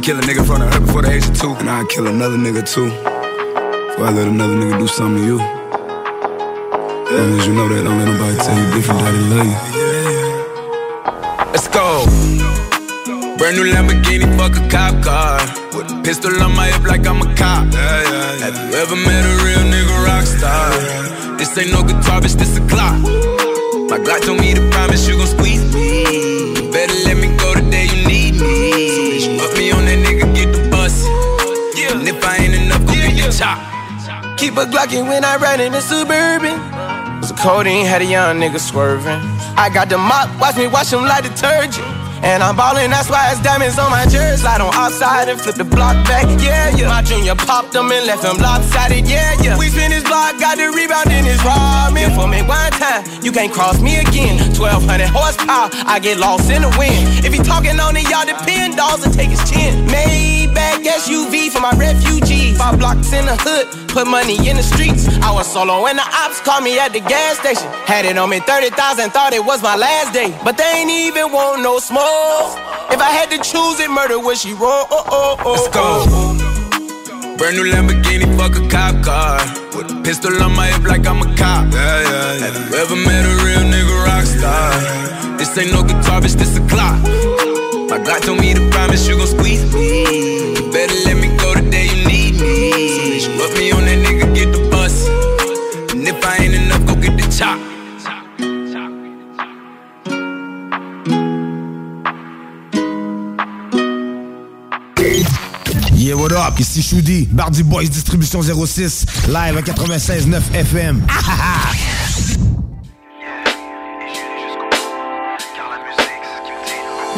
kill a nigga in front of her before the age of two. And I'd kill another nigga too. Before I let another nigga do something to you. As long as you know that, don't let nobody tell you different that they love you. Let's go. Brand new Lamborghini, fuck a cop car. With a pistol on my hip like I'm a cop. Yeah, yeah, yeah. Have you ever met a real nigga rock star? This ain't no guitar, bitch, this a Glock. My Glock told me to promise you gon' squeeze me. You better let me go the day you need me.
Keep a Glockin' when I ride in the Suburban. So codeine had a young nigga swerving. I got the mop, watch me wash him like detergent. And I'm ballin', that's why it's diamonds on my jersey. Slide on outside and flip the block back, yeah, yeah. My junior popped them and left him lopsided, yeah, yeah. We spin his block, got the rebound in his ramen. For me one time, you can't cross me again. 1200 horsepower, I get lost in the wind. If he talking on it, y'all depend, dolls and take his chin. Maybach SUV for my refugees. Five blocks in the hood, put money in the streets. I was solo when the ops called me at the gas station. Had it on me 30,000, thought it was my last day. But they ain't even want no smoke. If I had to choose it, murder would she roll? Oh, oh, oh,
Let's go. Oh. Brand new Lamborghini, fuck a cop car. With a pistol on my hip like I'm a cop. Yeah, yeah, yeah. Have you ever met a real nigga rock star? This ain't no guitar, bitch, this a clock. My God told me to promise you gon' squeeze me. You better let me go the day you need me. So bitch, put me on get the chop.
Yeah, what up? Ici Choudi, Bardi Boys Distribution 06, live à 96.9 FM.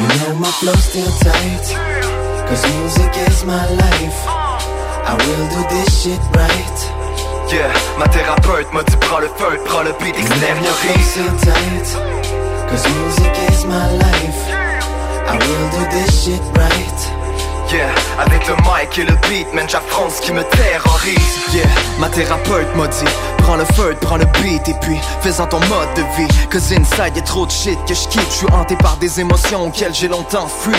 You know my flow still tight Cause music is my life I will do this shit right
Yeah, ma thérapeute m'a dit prends le feu, prends le beat extériorise
still tight Cause music is my life. I will do this shit right.
Yeah, avec le mic et le beat, man, j'affronte ce qui me terrorise. Yeah, ma thérapeute m'a dit Prends le feu, prends le beat et puis fais-en ton mode de vie. Cause inside y'a trop de shit que je quitte. Je suis hanté par des émotions auxquelles j'ai longtemps fui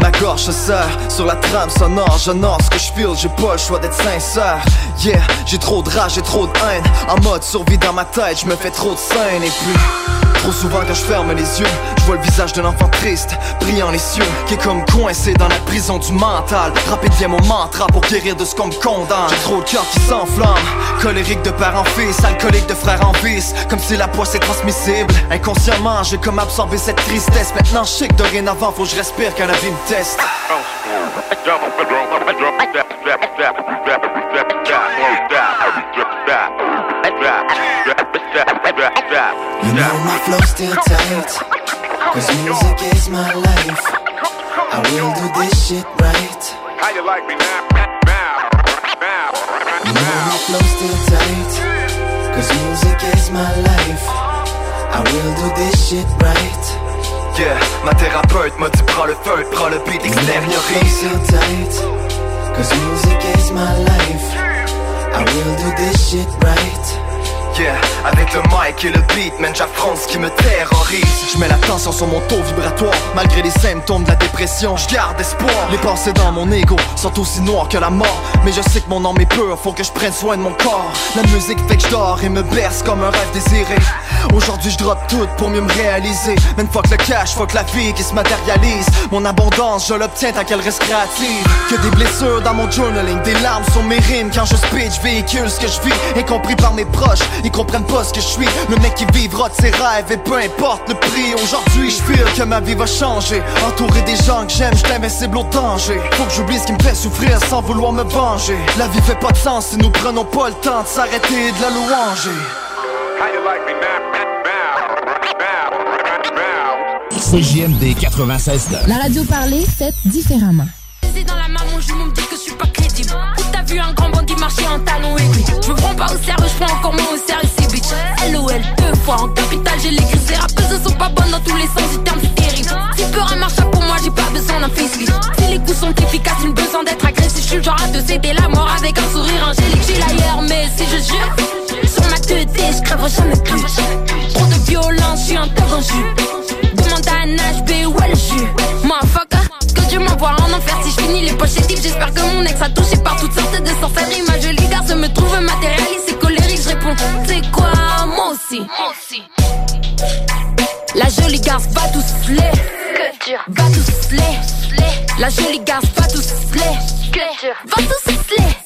Ma gorge se serre sur la trame sonore J'honore ce que je feel, j'ai pas le choix d'être sincère. Yeah, j'ai trop de rage, j'ai trop de haine. En mode survie dans ma tête, je me fais trop de scène Et puis, trop souvent quand je ferme les yeux Je vois le visage d'un enfant triste, priant les cieux Qui est comme coincé dans la prison du mental. Rapide devient mon mantra pour guérir de ce qu'on me condamne. J'ai trop de cœur qui s'enflamme Colérique de père en fils, alcoolique de frère en vice Comme si la poisse est transmissible. Inconsciemment, j'ai comme absorbé cette tristesse. Maintenant je sais que dorénavant faut que je respire quand la vie me teste
You know my flow still tight. Cause music is my life. I will do this shit right. How you like me now? Now. Now. You know my flow still tight. Cause music is my life. I will do this shit right.
Yeah, ma thérapeute m'a dit prends le feu, prends le beat, extériorise
still tight. Cause music is my life. I will do this shit right.
Avec le mic et le beat, man, ce qui me terrorise. Je mets la tension sur mon taux vibratoire, malgré les symptômes de la dépression. Je garde espoir. Les pensées dans mon ego sont aussi noires que la mort. Mais je sais que mon âme est pure, faut que je prenne soin de mon corps. La musique fait que je dors et me berce comme un rêve désiré. Aujourd'hui, je drop tout pour mieux me réaliser. Man, fuck le cash, fuck la vie qui se matérialise. Mon abondance, je l'obtiens tant qu'elle reste créative. Que des blessures dans mon journaling, des larmes sur mes rimes. Quand je speech, véhicule ce que je vis, incompris par mes proches. Ils comprennent pas ce que je suis. Le mec qui vivra de ses rêves et peu importe le prix. Aujourd'hui je feel que ma vie va changer. Entouré des gens que j'aime, je invincible au danger. Faut que j'oublie ce qui me fait souffrir sans vouloir me venger. La vie fait pas de sens si nous prenons pas le temps de s'arrêter et de la louanger.
CJMD 96
La radio parlée, faite différemment.
Dans la maman, je me dis que je suis pas crédible. T'as vu un grand bandit marcher en talons aiguilles? Je me prends pas au sérieux, je prends encore moins au sérieux, c'est bitch. LOL, deux fois en capital, j'ai l'écrit. Ces rappeuses sont pas bonnes dans tous les sens du terme, c'est terrible. Si peur un marche pour moi, j'ai pas besoin d'un facelift. Si les coups sont efficaces, une besoin d'être agressif. Je suis le genre à te céder la mort avec un sourire angélique. J'ai l'ailleurs, mais si je jure, sur ma tête, je crève jamais plus. Trop de violence, je suis un tag en. Demande à un HB où est le jus? Motherfucker, que Dieu m'envoie en enfer si je finis les pochettes J'espère que mon ex a touché par toutes sortes de sorcelleries. Ma jolie garce me trouve matérialiste et colérique. Je réponds, c'est quoi, moi aussi? La jolie garce va tout souffler. Va tout souffler. La jolie garce va tout souffler. Va tout souffler.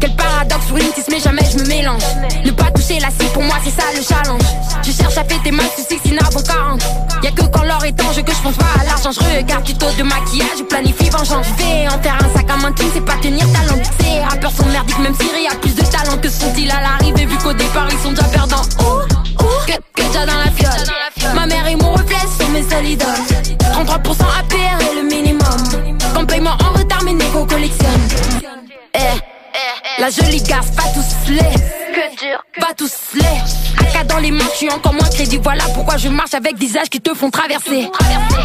Quel paradoxe pour une mais jamais je me mélange. Ne pas toucher la cible, pour moi c'est ça le challenge. Je cherche à fêter ma succès, sinon avant 40. Y'a que quand l'or est en que je pense pas à l'argent. Je regarde tuto de maquillage, je planifie vengeance. Je vais en terrain, sac à main c'est pas tenir talent. Ces rappeurs sont merdiques, même Siri a plus de talent que sont-ils à l'arrivée, vu qu'au départ ils sont déjà perdants? Ouh, ouh, que, que déjà dans la fiole. Ma mère et mon reflet sont mes seuls idoles. 33% APR est le minimum. Quand paiement en retard, mes négos collectionnent. Eh. La jolie garce va tous les. Que dur Va tous les. AK dans les mains, je suis encore moins crédit Voilà pourquoi je marche avec des âges qui te font traverser.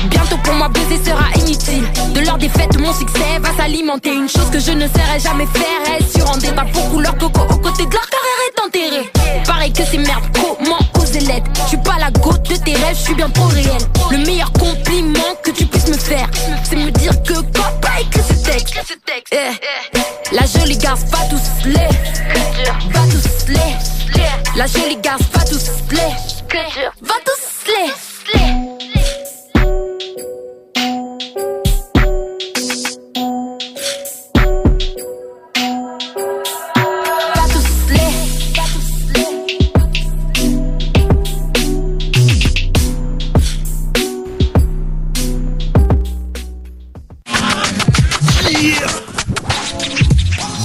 Bientôt pour moi baiser sera inutile. De leur défaite mon succès va s'alimenter. Une chose que je ne saurais jamais faire Est sur un débat pour couleur coco. Aux côtés de leur carrière est enterré Pareil que ces merdes, comment oser l'aide Je suis pas la goutte de tes rêves, je suis bien trop réel. Le meilleur compliment que tu puisses me faire C'est me dire que papa écrit ce texte. Eh. La jolie garce va tous les. Va tous les. La jolie garce va tous les. Va tous les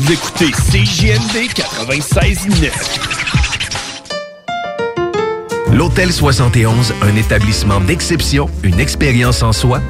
Vous écoutez CJMD 96.9.
L'Hôtel 71, un établissement d'exception, une expérience en soi